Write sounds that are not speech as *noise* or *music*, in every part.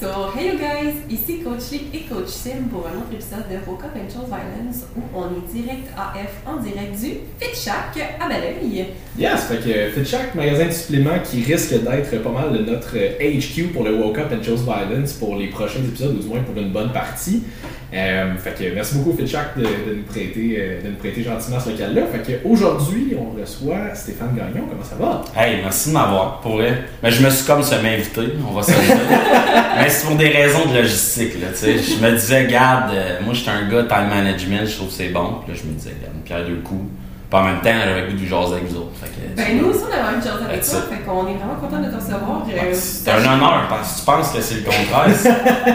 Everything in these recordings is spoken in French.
So, hey you guys, ici Coach Lee et Coach Sim pour un autre épisode de and Chose Violence où on est direct AF en direct du Fit Shack à Belleuil. Yes, fait que Fit Shack, magasin de suppléments qui risque d'être pas mal notre HQ pour le Woke Up and Chose Violence pour les prochains épisodes, ou du moins pour une bonne partie. Euh, fait que merci beaucoup FitChack de, de, nous prêter, euh, de nous prêter gentiment ce local-là. Fait que aujourd'hui, on reçoit Stéphane Gagnon. Comment ça va? Hey, merci de m'avoir, pour vrai. Mais je me suis comme semi invité, on va se dire. *laughs* Mais c'est pour des raisons de logistique, là, tu sais. Je me disais, garde, euh, moi, j'étais un gars de time management, je trouve que c'est bon. Puis là, je me disais, garde, pierre deux coups. Puis en même temps, j'avais le goût du jaser avec vous autres. Fait que, Ben, nous aussi, on avait envie de jaser avec toi. Fait qu'on est vraiment content de te recevoir. euh, c'est un honneur, parce que tu penses que c'est le contraire. *laughs*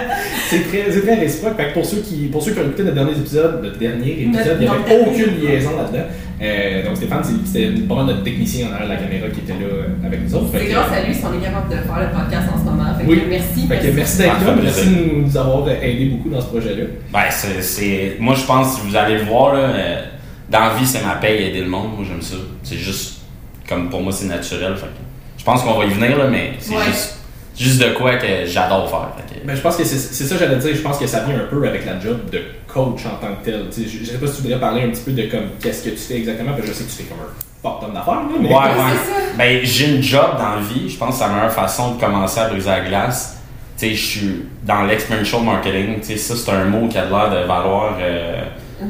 C'est très, c'est très réciproque. Fait que pour ceux qui, pour ceux qui ont écouté notre dernier épisode, notre dernier épisode, il n'y avait dernier. aucune liaison là-dedans. Euh, donc Stéphane, c'est- c'était pas notre technicien en arrière de la caméra qui était là euh, avec nous autres. C'est que- grâce à lui si on est capable de faire le podcast en ce moment. Fait que Oui. merci. Fait que merci d'être là, merci de nous, avoir aidé beaucoup dans ce projet-là. ben, c'est, c'est- Moi, je pense, si vous allez le voir, là, euh, dans la vie, c'est ma paye aider le monde. Moi, j'aime ça. C'est juste, comme pour moi, c'est naturel. Fait que je pense qu'on va y venir, là, mais c'est Ouais. juste, juste de quoi que j'adore faire. Fait que- Ben, je pense que c'est c'est ça que j'allais dire. Je pense que ça vient un peu avec la job de coach en tant que tel. Je, je sais pas si tu voudrais parler un petit peu de comme qu'est-ce que tu fais exactement, parce que je sais que tu fais comme un ton d'affaires, là, mais Ouais, ouais. Ben, j'ai une job dans la vie. Je pense que c'est la meilleure façon de commencer à briser la glace. Tu sais, je suis dans l'experiential marketing. Tu sais, ça, c'est un mot qui a l'air de valoir euh,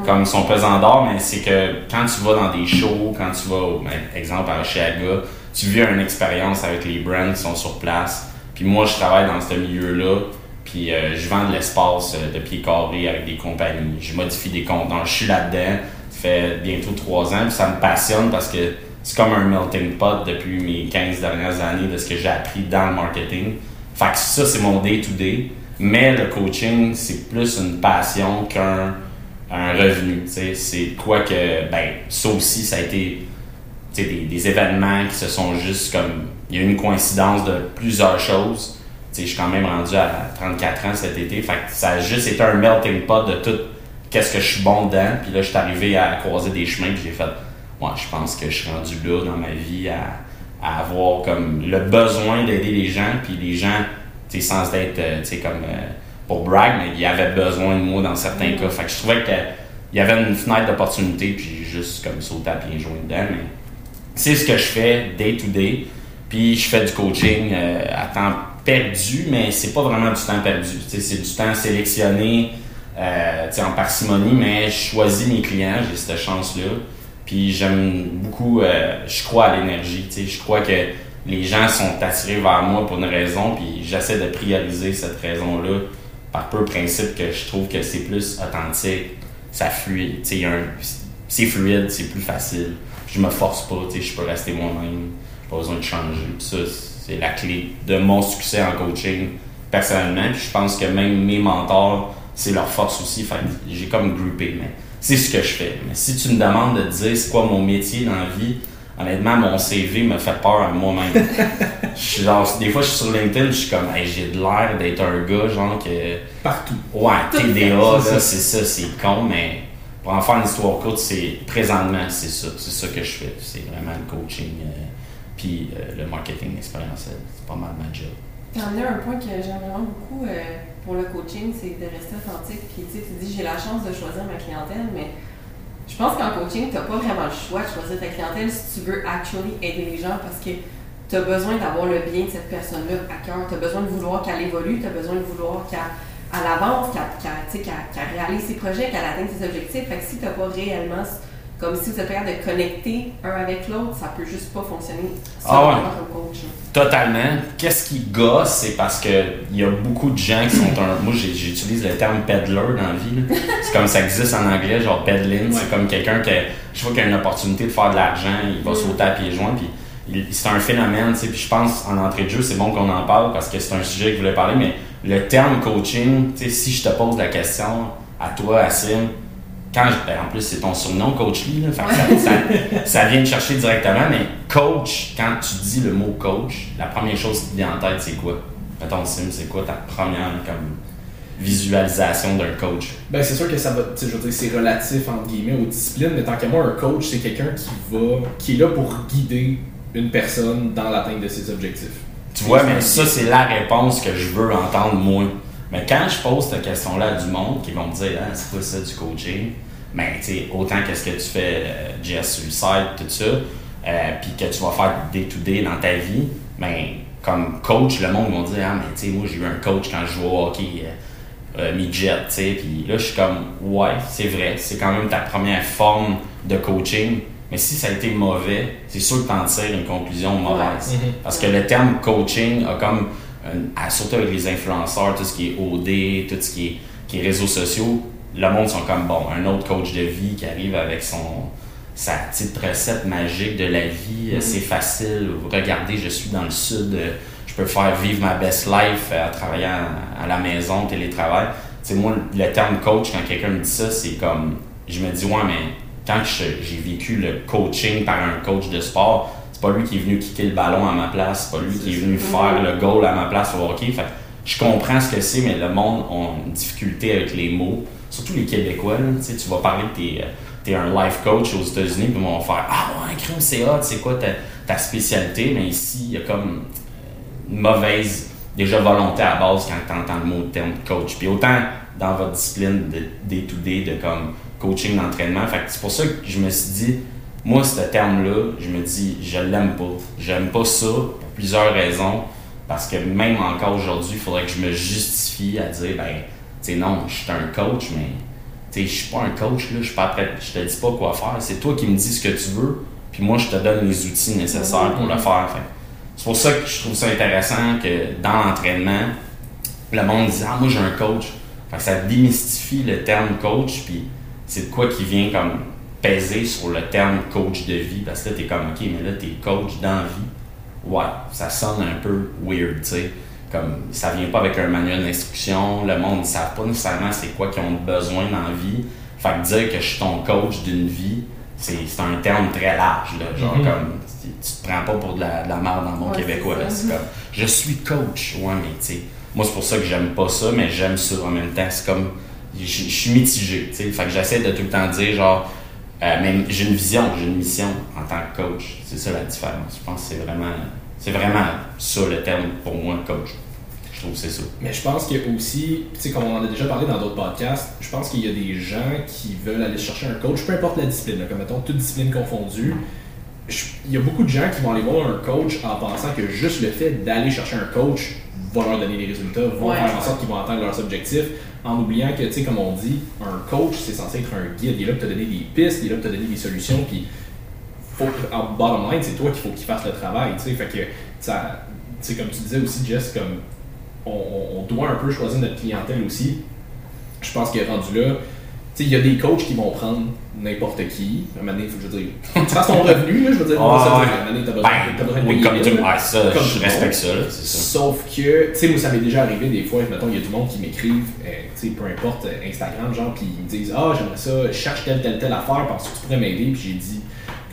comme son pesant d'or, mais c'est que quand tu vas dans des shows, quand tu vas, ben, exemple, à Oshiaga, tu vis une expérience avec les brands qui sont sur place. Puis moi, je travaille dans ce milieu-là. Puis euh, je vends de l'espace euh, de pieds carrés avec des compagnies. Je modifie des conteneurs. Je suis là-dedans. Ça fait bientôt trois ans. Puis ça me passionne parce que c'est comme un melting pot depuis mes 15 dernières années de ce que j'ai appris dans le marketing. Fait que ça, c'est mon day-to-day. Mais le coaching, c'est plus une passion qu'un un revenu. C'est quoi que, ben, ça aussi, ça a été des, des événements qui se sont juste comme. Il y a eu une coïncidence de plusieurs choses. Je suis quand même rendu à 34 ans cet été. Fait que ça a juste été un melting pot de tout qu'est-ce que je suis bon dedans. Puis là, je suis arrivé à croiser des chemins. Puis j'ai fait, ouais, je pense que je suis rendu là dans ma vie à, avoir comme le besoin d'aider les gens. Puis les gens, sans être, euh, comme euh, pour brag, mais ils avaient besoin de moi dans certains cas. Fait que je trouvais qu'il y avait une fenêtre d'opportunité. Puis j'ai juste comme sauté à pieds joints dedans. Mais c'est ce que je fais day to day. Puis je fais du coaching euh, à temps perdu, mais c'est pas vraiment du temps perdu. C'est du temps sélectionné euh, en parcimonie, mais je choisis mes clients, j'ai cette chance-là. Puis j'aime beaucoup, euh, je crois à l'énergie. Je crois que les gens sont attirés vers moi pour une raison, puis j'essaie de prioriser cette raison-là par peu principe que je trouve que c'est plus authentique, ça fluide. C'est fluide, c'est plus facile. Je me force pas, je peux rester moi-même, pas besoin de changer. Ça, c'est la clé de mon succès en coaching personnellement. Je pense que même mes mentors, c'est leur force aussi. J'ai comme groupé, mais c'est ce que je fais. Mais si tu me demandes de dire c'est quoi mon métier dans la vie, honnêtement, mon CV me fait peur à moi-même. *laughs* Je suis genre, des fois, je suis sur LinkedIn, je suis comme, Hey, j'ai de l'air d'être un gars, genre que. Partout. Ouais, Tout TDA, là, c'est ça. c'est ça, c'est con, mais pour en faire une histoire courte, c'est présentement, c'est ça. C'est ça que je fais. C'est vraiment le coaching, euh, puis euh, le marketing expérientiel. C'est pas mal ma job. T'as amené un point que j'aime vraiment beaucoup euh, pour le coaching, c'est de rester authentique. Puis tu sais, tu dis j'ai la chance de choisir ma clientèle, mais je pense qu'en coaching, t'as pas vraiment le choix de choisir ta clientèle si tu veux actually aider les gens parce que tu as besoin d'avoir le bien de cette personne-là à cœur. Tu as besoin de vouloir qu'elle évolue, tu as besoin de vouloir qu'elle elle avance, tu qu'elle réalise ses projets, qu'elle atteigne ses objectifs. Fait que si tu pas réellement, comme si vous êtes capable de connecter un avec l'autre, ça peut juste pas fonctionner. Ça, Ah ouais. coach. là. Totalement. Qu'est-ce qui gosse, c'est parce que il y a beaucoup de gens qui sont un. Moi, j'utilise le terme peddler dans la vie. C'est comme ça existe en anglais, genre peddling. Ouais. C'est comme quelqu'un qui, je vois qu'il a une opportunité de faire de l'argent, il va Mm. sauter à pieds joints, puis il- c'est un phénomène. tu sais. Puis je pense en entrée de jeu, c'est bon qu'on en parle parce que c'est un sujet que je voulais parler. Mais le terme coaching, tu sais, si je te pose la question à toi, Assim, quand ben, en plus c'est ton surnom, Coach Lee, là, ça, ça- ça vient te chercher directement, mais coach, quand tu dis le mot coach, la première chose qui te vient en tête, c'est quoi? Mettons, Sim, c'est quoi ta première comme, visualisation d'un coach? Ben, c'est sûr que ça va, je veux dire, c'est relatif entre guillemets aux disciplines, mais tant qu'à moi, un coach, c'est quelqu'un qui va, qui est là pour guider une personne dans l'atteinte de ses objectifs. Tu Tu vois, mais ça, c'est la réponse que je veux entendre, moi. Mais quand je pose cette question-là à du monde qui vont me dire, ah, c'est quoi ça du coaching? Ben, tu sais, autant qu'est-ce que tu fais, euh, site, tout ça, euh, puis que tu vas faire day-to-day dans ta vie, ben, comme coach, le monde va dire, ah, mais tu sais, moi, j'ai eu un coach quand je jouais au hockey. Euh, euh, midget, tu sais, puis là, je suis comme, ouais, c'est vrai, c'est quand même ta première forme de coaching, mais si ça a été mauvais, c'est sûr que t'en tires une conclusion mauvaise. Mhm. Parce que le terme coaching a comme, surtout avec les influenceurs, tout ce qui est OD, tout ce qui est, qui est réseaux sociaux, le monde sont comme, bon, un autre coach de vie qui arrive avec son sa petite recette magique de la vie, Mhm. c'est facile, regardez, je suis dans le sud, je peux faire vivre ma best life euh, en travaillant à, la maison, télétravail. Tu sais, moi, le terme coach, quand quelqu'un me dit ça, c'est comme, je me dis, ouais, mais quand j'ai vécu le coaching par un coach de sport, c'est pas lui qui est venu kicker le ballon à ma place, c'est pas lui qui est venu faire le goal à ma place au hockey. Fait je comprends ce que c'est, mais le monde a une difficulté avec les mots, surtout les Québécois. Tu vas parler que t'es, euh, t'es un life coach aux États-Unis, puis ils vont faire Ah ouais, crime, c'est hot, c'est quoi ta, spécialité? Mais ici, il y a comme une mauvaise déjà volonté à base quand tu entends le mot terme coach. Puis autant dans votre discipline de day-to-day, de comme coaching d'entraînement. C'est pour ça que je me suis dit, moi, ce terme-là, je me dis, je l'aime pas. J'aime pas ça pour plusieurs raisons. Parce que même encore aujourd'hui, il faudrait que je me justifie à dire, ben, sais, non, je suis un coach, mais je suis pas un coach, là, je suis pas prêt, je te dis pas quoi faire. C'est toi qui me dis ce que tu veux, puis moi, je te donne les outils nécessaires pour le faire. C'est pour ça que je trouve ça intéressant que dans l'entraînement, le monde dit Ah, moi j'ai un coach. Fait que ça démystifie le terme coach, puis c'est de quoi qui vient comme peser sur le terme coach de vie. Parce que là, t'es comme Ok, mais là, t'es coach dans vie. Ouais, ça sonne un peu weird, tu sais. Comme ça vient pas avec un manuel d'instruction, le monde ne savent pas nécessairement c'est quoi qu'ils ont besoin dans la vie. Fait que dire que je suis ton coach d'une vie, c'est c'est un terme très large, là. Genre Mhm. comme tu te prends pas pour de la, de la merde dans Ouais, québécois. c'est comme je suis coach. Ouais, mais tu sais, moi c'est pour ça que j'aime pas ça, mais j'aime ça en même temps. C'est comme je suis mitigé, tu sais. Fait que j'essaie de tout le temps dire genre euh, mais j'ai une vision, j'ai une mission en tant que coach. C'est ça la différence. Je pense que c'est vraiment c'est vraiment ça le terme pour moi coach. Je trouve que c'est ça. Mais je pense qu'il y a aussi, tu sais, comme on en a déjà parlé dans d'autres podcasts, je pense qu'il y a des gens qui veulent aller chercher un coach, peu importe la discipline, là, comme mettons toute discipline confondue. Je- Il y a beaucoup de gens qui vont aller voir un coach en pensant que juste le fait d'aller chercher un coach va leur donner des résultats, vont Ouais. faire en sorte qu'ils vont atteindre leurs objectifs, en oubliant que, tu sais, comme on dit, un coach, c'est censé être un guide. Il est là pour te donner des pistes, il est là pour te donner des solutions, puis faut, en bottom line, c'est toi qu'il faut qu'il fasse le travail, tu sais. Fait que, ça, comme tu disais aussi, Jess, comme on, doit un peu choisir notre clientèle aussi. Je pense est rendu là. Tu sais, il y a des coachs qui vont prendre n'importe qui. À un moment donné, faut que je veux dire, *laughs* tu fasses ton revenu, là, je veux dire, Ah, ça, ouais. à un moment donné, t'as besoin, Ben, de oui, comme tout, ça, comme je respecte ça, là, c'est ça. Sauf que, tu sais, moi, ça m'est déjà arrivé des fois, mettons, il y a du monde qui m'écrivent, euh, tu sais, peu importe, euh, Instagram, genre, puis ils me disent Ah, j'aimerais ça, je cherche telle, telle, telle affaire, parce que tu pourrais m'aider, puis j'ai dit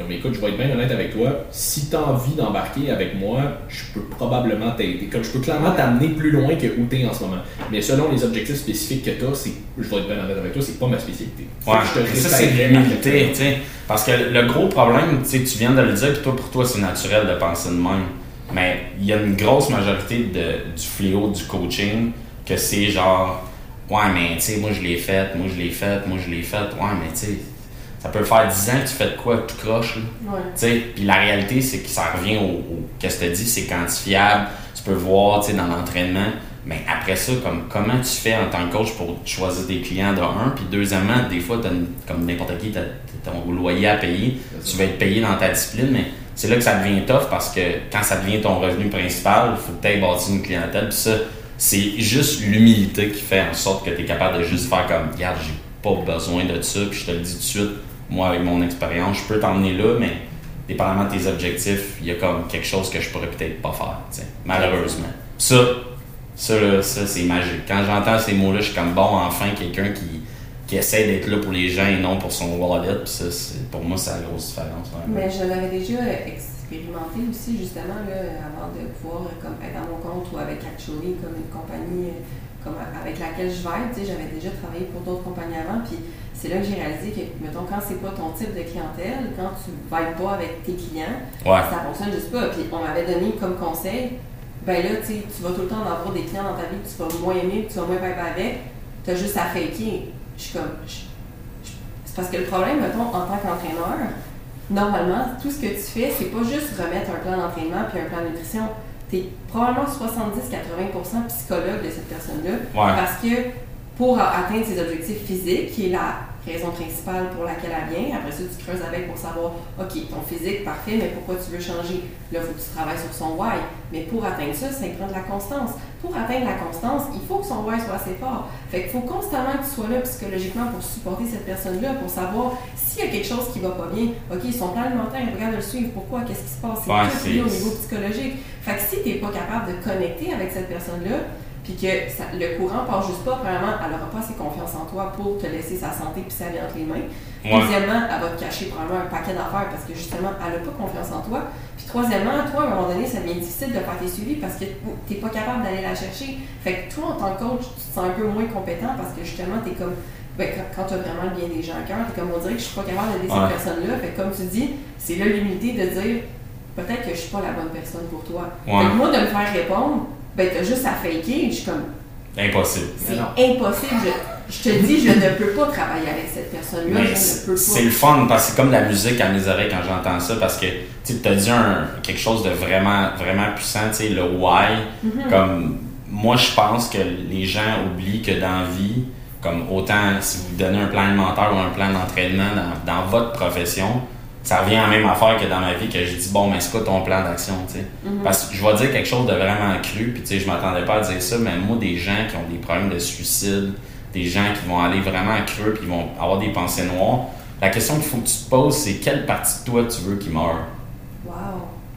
comme écoute, je vais être bien honnête avec toi, si tu as envie d'embarquer avec moi, je peux probablement t'aider. Comme je peux clairement t'amener plus loin que où tu es en ce moment. Mais selon les objectifs spécifiques que tu as, c'est, je vais être bien honnête avec toi, c'est pas ma spécialité. Ouais, je te ça c'est l'humilité, parfaitement. tu sais. Parce que le gros problème, tu sais, tu viens de le dire, puis toi, pour toi, c'est naturel de penser de même. Mais il y a une grosse majorité de, du fléau du coaching que c'est genre, ouais, mais tu sais, moi je l'ai fait, moi je l'ai fait, moi je l'ai fait. Ouais, mais tu sais, ça peut faire 10 ans que tu fais de quoi que tu croches, là. Ouais. Tu sais, Puis la réalité, c'est que ça revient au, au qu'est-ce que tu dis, c'est quantifiable, tu peux voir tu sais, dans l'entraînement. Mais après ça, comme, comment tu fais en tant que coach pour choisir tes clients de un, puis deuxièmement, des fois, une- comme n'importe qui, tu as ton loyer à payer, tu vas être payé dans ta discipline, mais c'est là que ça devient tough parce que quand ça devient ton revenu principal, il faut que tu aies bâti une clientèle, puis ça, c'est juste l'humilité qui fait en sorte que tu es capable de juste faire comme, regarde, j'ai pas besoin de ça, puis je te le dis tout de suite, moi, avec mon expérience, je peux t'emmener là, mais dépendamment de tes objectifs, il y a comme quelque chose que je pourrais peut-être pas faire, malheureusement. Ça, ça, là, ça c'est magique. Quand j'entends ces mots-là, je suis comme bon, enfin, quelqu'un qui, qui essaie d'être là pour les gens et non pour son wallet, puis ça, pour moi, c'est la grosse différence. Mais je l'avais déjà expérimenté aussi, justement, là, avant de pouvoir comme, être à mon compte ou avec Actually, comme une compagnie euh, comme, avec laquelle je vais. J'avais déjà travaillé pour d'autres compagnies avant, puis c'est là que j'ai réalisé que, mettons, quand c'est pas ton type de clientèle, quand tu vibes pas avec tes clients, Ouais. ça fonctionne juste pas. Puis on m'avait donné comme conseil, ben là, tu sais, tu vas tout le temps avoir des clients dans ta vie que tu vas moins aimer, que tu vas moins vibrer avec, tu as juste à faker. Je suis comme. C'est parce que le problème, mettons, en tant qu'entraîneur, normalement, tout ce que tu fais, c'est pas juste remettre un plan d'entraînement puis un plan de nutrition. Tu es probablement 70-80% psychologue de cette personne-là. Ouais. Parce que pour atteindre ses objectifs physiques, qui est la raison principale pour laquelle elle vient, après ça, tu creuses avec pour savoir, OK, ton physique, parfait, mais pourquoi tu veux changer? Là, il faut que tu travailles sur son why. Mais pour atteindre ça, ça prend de la constance. Pour atteindre la constance, il faut que son why soit assez fort. Fait qu'il faut constamment que tu sois là psychologiquement pour supporter cette personne-là, pour savoir s'il y a quelque chose qui va pas bien. OK, son plan alimentaire, regarde le suivre. Pourquoi? Qu'est-ce qui se passe? C'est Ouais, au niveau psychologique. Fait que si tu n'es pas capable de connecter avec cette personne-là, puis que ça- le courant part juste pas, premièrement, elle n'aura pas assez confiance en toi pour te laisser sa santé puis sa vie entre les mains. Ouais. Deuxièmement, elle va te cacher probablement un paquet d'affaires parce que justement, elle n'a pas confiance en toi. Puis troisièmement, toi, à un moment donné, ça devient difficile de faire tes suivis parce que tu n'es pas capable d'aller la chercher. Fait que toi, en tant que coach, tu te sens un peu moins compétent parce que justement, tu es comme. Ben, quand, tu as vraiment le bien des gens à cœur, tu comme on dirait que je suis pas capable d'aider Ouais. cette personne-là. Fait que comme tu dis, c'est là l'humilité de dire peut-être que je suis pas la bonne personne pour toi. Ouais. Fait que moi, de me faire répondre, ben t'as juste à faker. Je suis comme, Impossible. c'est non. impossible. Je, je te dis, je ne peux pas travailler avec cette personne-là. Mais Je ne c'est le fun parce que c'est comme la musique à mes oreilles quand j'entends ça parce que tu as dit un- quelque chose de vraiment vraiment puissant, tu sais, le why. Mhm. Comme moi, je pense que les gens oublient que dans la vie, comme autant si vous donnez un plan alimentaire ou un plan d'entraînement dans, dans votre profession, ça revient à la même affaire que dans ma vie que je dis bon, mais c'est quoi ton plan d'action, tu sais? Mhm. Parce que je vais dire quelque chose de vraiment cru, puis tu sais, je m'attendais pas à dire ça, mais moi, des gens qui ont des problèmes de suicide, des gens qui vont aller vraiment creux, puis ils vont avoir des pensées noires, la question qu'il faut que tu te poses, c'est quelle partie de toi tu veux qu'il meure? Wow.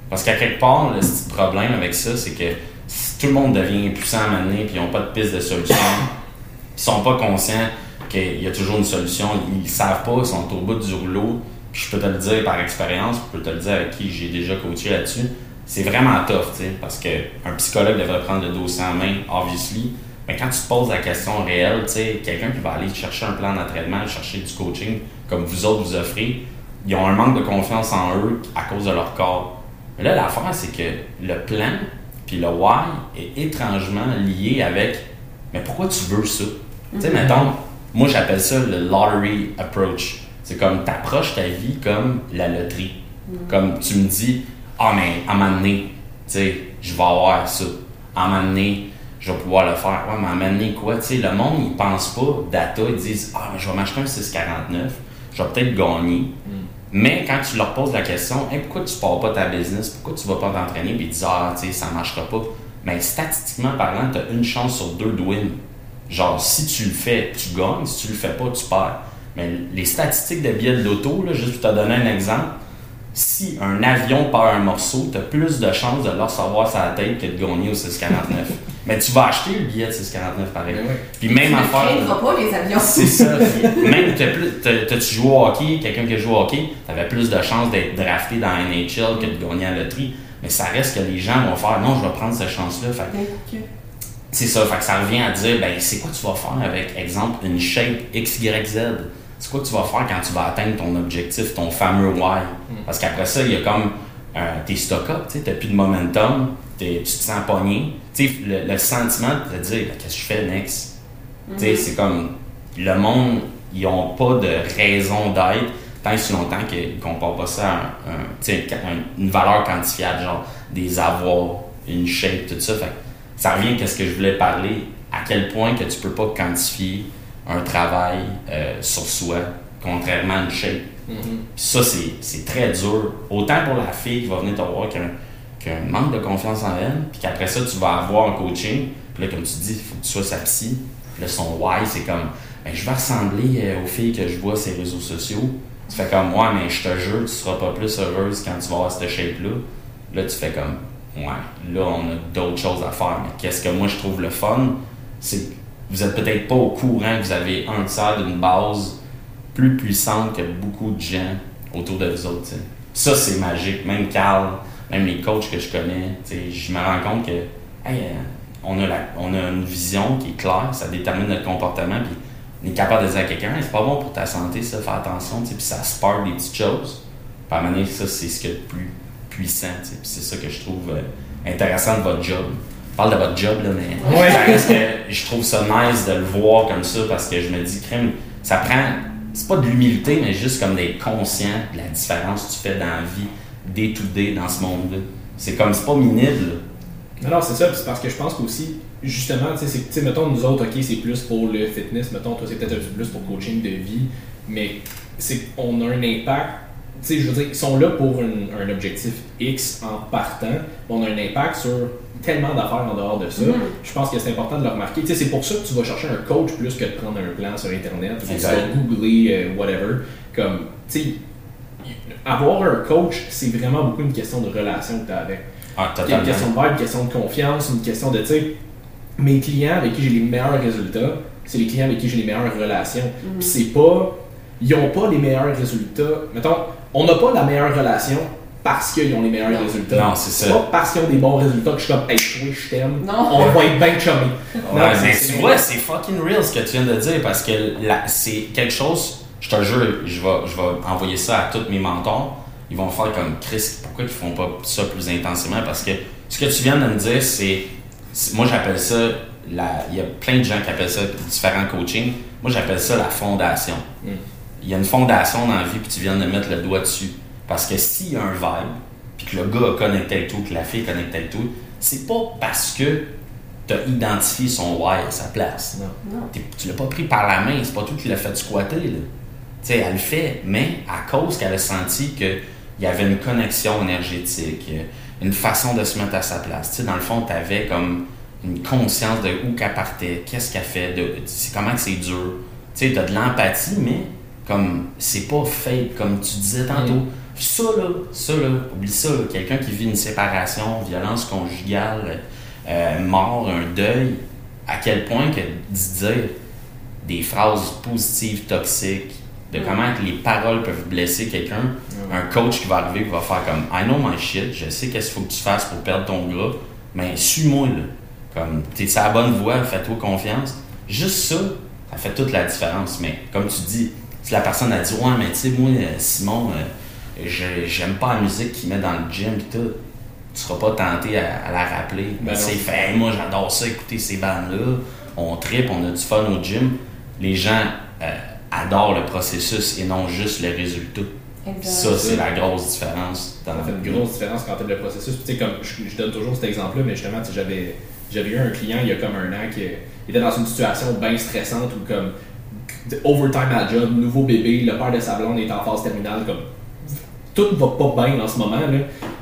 Parce qu'à quelque part, le petit problème avec ça, c'est que si tout le monde devient impuissant à mener puis ils n'ont pas de piste de solution, ils sont pas conscients qu'il y a toujours une solution, ils savent pas, ils sont au bout du rouleau. Puis je peux te le dire par expérience, je peux te le dire avec qui j'ai déjà coaché là-dessus, c'est vraiment tough, tu sais, parce qu'un psychologue devrait prendre le dossier en main, obviously. Mais quand tu te poses la question réelle, tu sais, quelqu'un qui va aller chercher un plan d'entraînement, chercher du coaching, comme vous autres vous offrez, ils ont un manque de confiance en eux à cause de leur corps. Mais là, l'affaire, c'est que le plan puis le why est étrangement lié avec mais pourquoi tu veux ça? Tu sais, mettons, moi j'appelle ça le lottery approach. C'est comme t'approches ta vie comme la loterie. Comme tu me dis, ah, mais à un moment donné, tu sais, je vais avoir ça. À un moment donné, je vais pouvoir le faire. Ouais, mais à un moment donné, quoi? Tu sais, le monde, ils pensent pas data, ils disent, ah, mais je vais m'acheter un 649, je vais peut-être gagner. Mais quand tu leur poses la question, Hey, pourquoi tu pars pas ta business, pourquoi tu vas pas t'entraîner, puis ils disent, ah, tu sais, ça marchera pas. Mais statistiquement parlant, tu as une chance sur deux de win. Genre, si tu le fais, tu gagnes, si tu le fais pas, tu perds. Mais les statistiques de billets de loto, là, juste pour te donner un exemple, si un avion perd un morceau, tu as plus de chances de le recevoir sur la tête que de gagner au 649. *laughs* Mais tu vas acheter le billet de 649 pareil. Mais ouais. Puis même tu ne affaire. craindras pas les avions. *laughs* C'est ça. *laughs* Même t'as plus- t'as- t'as-tu joué au hockey, quelqu'un qui joue au hockey, t'avais plus de chances d'être drafté dans la NHL que de gagner à la loterie. Mais ça reste que les gens vont faire non, je vais prendre cette chance-là. Ben, c'est ça, fait que ça revient à dire, ben, c'est quoi tu vas faire avec, exemple, une shape XYZ? C'est quoi tu vas faire quand tu vas atteindre ton objectif, ton fameux why? Parce qu'après ça, il y a comme euh, tes stock-up, tu sais, t'as plus de momentum, t'es- tu te sens pogné. Tu sais, le, le sentiment de te dire, Ben, qu'est-ce que je fais next? Tu sais, c'est comme, le monde, ils ont pas de raison d'être tant et si longtemps qu'ils comparent pas ça à un- un- tu sais, un- une valeur quantifiable, genre des avoirs, une shape, tout ça. Fait que ça revient à ce que je voulais parler, à quel point que tu peux pas quantifier un travail euh, sur soi, contrairement à une shape. Mhm. Puis ça, c'est très dur. Autant pour la fille qui va venir te voir qui a un, qui a un manque de confiance en elle, puis qu'après ça, tu vas avoir un coaching. Puis là, comme tu dis, il faut que tu sois sa psy. Puis là, son why, c'est comme, ben, je vais ressembler euh, aux filles que je vois sur les réseaux sociaux. Tu fais comme, ouais, mais je te jure, tu seras pas plus heureuse quand tu vas avoir cette shape-là. Là, tu fais comme, ouais, là, on a d'autres choses à faire. Mais qu'est-ce que moi, je trouve le fun, c'est vous êtes peut-être pas au courant que vous avez un tiers d'une base plus puissante que beaucoup de gens autour de vous autres. Ça, c'est magique. Même Carl, même les coachs que je connais, je me rends compte que euh, on, a la- on a une vision qui est claire, ça détermine notre comportement, puis on est capable de dire à quelqu'un, c'est pas bon pour ta santé, ça, fais attention, puis ça spark des petites choses. Puis à moment ça, c'est ce qu'il y a de plus puissant, puis c'est ça que je trouve euh, intéressant de votre job. Je parle de votre job, là, mais Ouais. ça reste que je trouve ça nice de le voir comme ça parce que je me dis, crème, ça prend, c'est pas de l'humilité, mais juste comme d'être conscient de la différence que tu fais dans la vie, day to day, dans ce monde-là. C'est comme, c'est pas là. Non, non, c'est ça, c'est parce que je pense qu'aussi, justement, tu sais, mettons, nous autres, ok, c'est plus pour le fitness, mettons, toi, c'est peut-être un peu plus pour coaching de vie, mais c'est qu'on a un impact, sais, je veux dire, ils sont là pour un, un objectif X en partant, on a un impact sur tellement d'affaires en dehors de ça. Mhm. Je pense que c'est important de le remarquer. Tu sais, c'est pour ça que tu vas chercher un coach plus que de prendre un plan sur Internet, ou tu vas googler, euh, whatever. Comme, tu sais, avoir un coach, c'est vraiment beaucoup une question de relation que tu as avec. Ah, une question de vibe, une question de confiance, une question de, tu sais, mes clients avec qui j'ai les meilleurs résultats, c'est les clients avec qui j'ai les meilleures relations. Mhm. Puis c'est pas, ils n'ont pas les meilleurs résultats. Mettons, on n'a pas la meilleure relation parce qu'ils ont les meilleurs Non. résultats. Non, c'est ça. pas parce qu'ils ont des bons résultats que je suis comme, hey, toi, je t'aime. Non. On va être bien chummy. Ouais, Non, mais c'est- tu vois, c'est fucking real ce que tu viens de dire parce que là, c'est quelque chose, je te jure, je vais, je vais envoyer ça à tous mes mentors. Ils vont faire comme Chris, pourquoi ils font pas ça plus intensément? Parce que ce que tu viens de me dire, c'est. Moi, j'appelle ça. la- Il y a plein de gens qui appellent ça différents coaching. Moi, j'appelle ça la fondation. Mm. Il y a une fondation dans la vie, puis tu viens de mettre le doigt dessus. Parce que s'il y a un vibe, puis que le gars a connecté avec toi, que la fille a connecté avec toi, c'est pas parce que tu as identifié son why à sa place. Non. Tu l'as pas pris par la main, c'est pas toi qui l'as fait squatter. Là. Tu sais, elle le fait, mais à cause qu'elle a senti qu'il y avait une connexion énergétique, euh, une façon de se mettre à sa place. Tu sais, dans le fond, tu avais comme une conscience de où qu'elle partait, qu'est-ce qu'elle fait, de, comment que c'est dur. Tu sais, tu as de l'empathie, mais comme c'est pas fake, comme tu disais tantôt. Ça, là, ça, là, oublie ça, quelqu'un qui vit une séparation, violence conjugale, euh, mort, un deuil, à quel point que d'y dire des phrases positives, toxiques, de Mm. comment que les paroles peuvent blesser quelqu'un. Un coach qui va arriver, qui va faire comme I know my shit, je sais qu'est-ce qu'il faut que tu fasses pour perdre ton gras, mais suis-moi là. Comme t'es sur la bonne voie, fais-toi confiance. Juste ça, ça fait toute la différence. Mais comme tu dis, si la personne a dit Ouais, mais tu sais, moi, euh, Simon, euh, je- j'aime pas la musique qu'il met dans le gym pis tout. Tu seras pas tenté à, à la rappeler. Ben Mais c'est fait, Hey, moi j'adore ça, écouter ces bandes-là. On tripe, on a du fun au gym. Les gens euh, adorent le processus et non juste le résultat. Ça, c'est la grosse différence. Dans Ça fait une grosse différence quand tu le processus. Tu sais, comme je, je donne toujours cet exemple-là, mais justement, tu sais, j'avais, j'avais eu un client il y a comme un an qui était dans une situation bien stressante où comme overtime à job, nouveau bébé, le père de sa blonde est en phase terminale, comme tout va pas bien en ce moment là.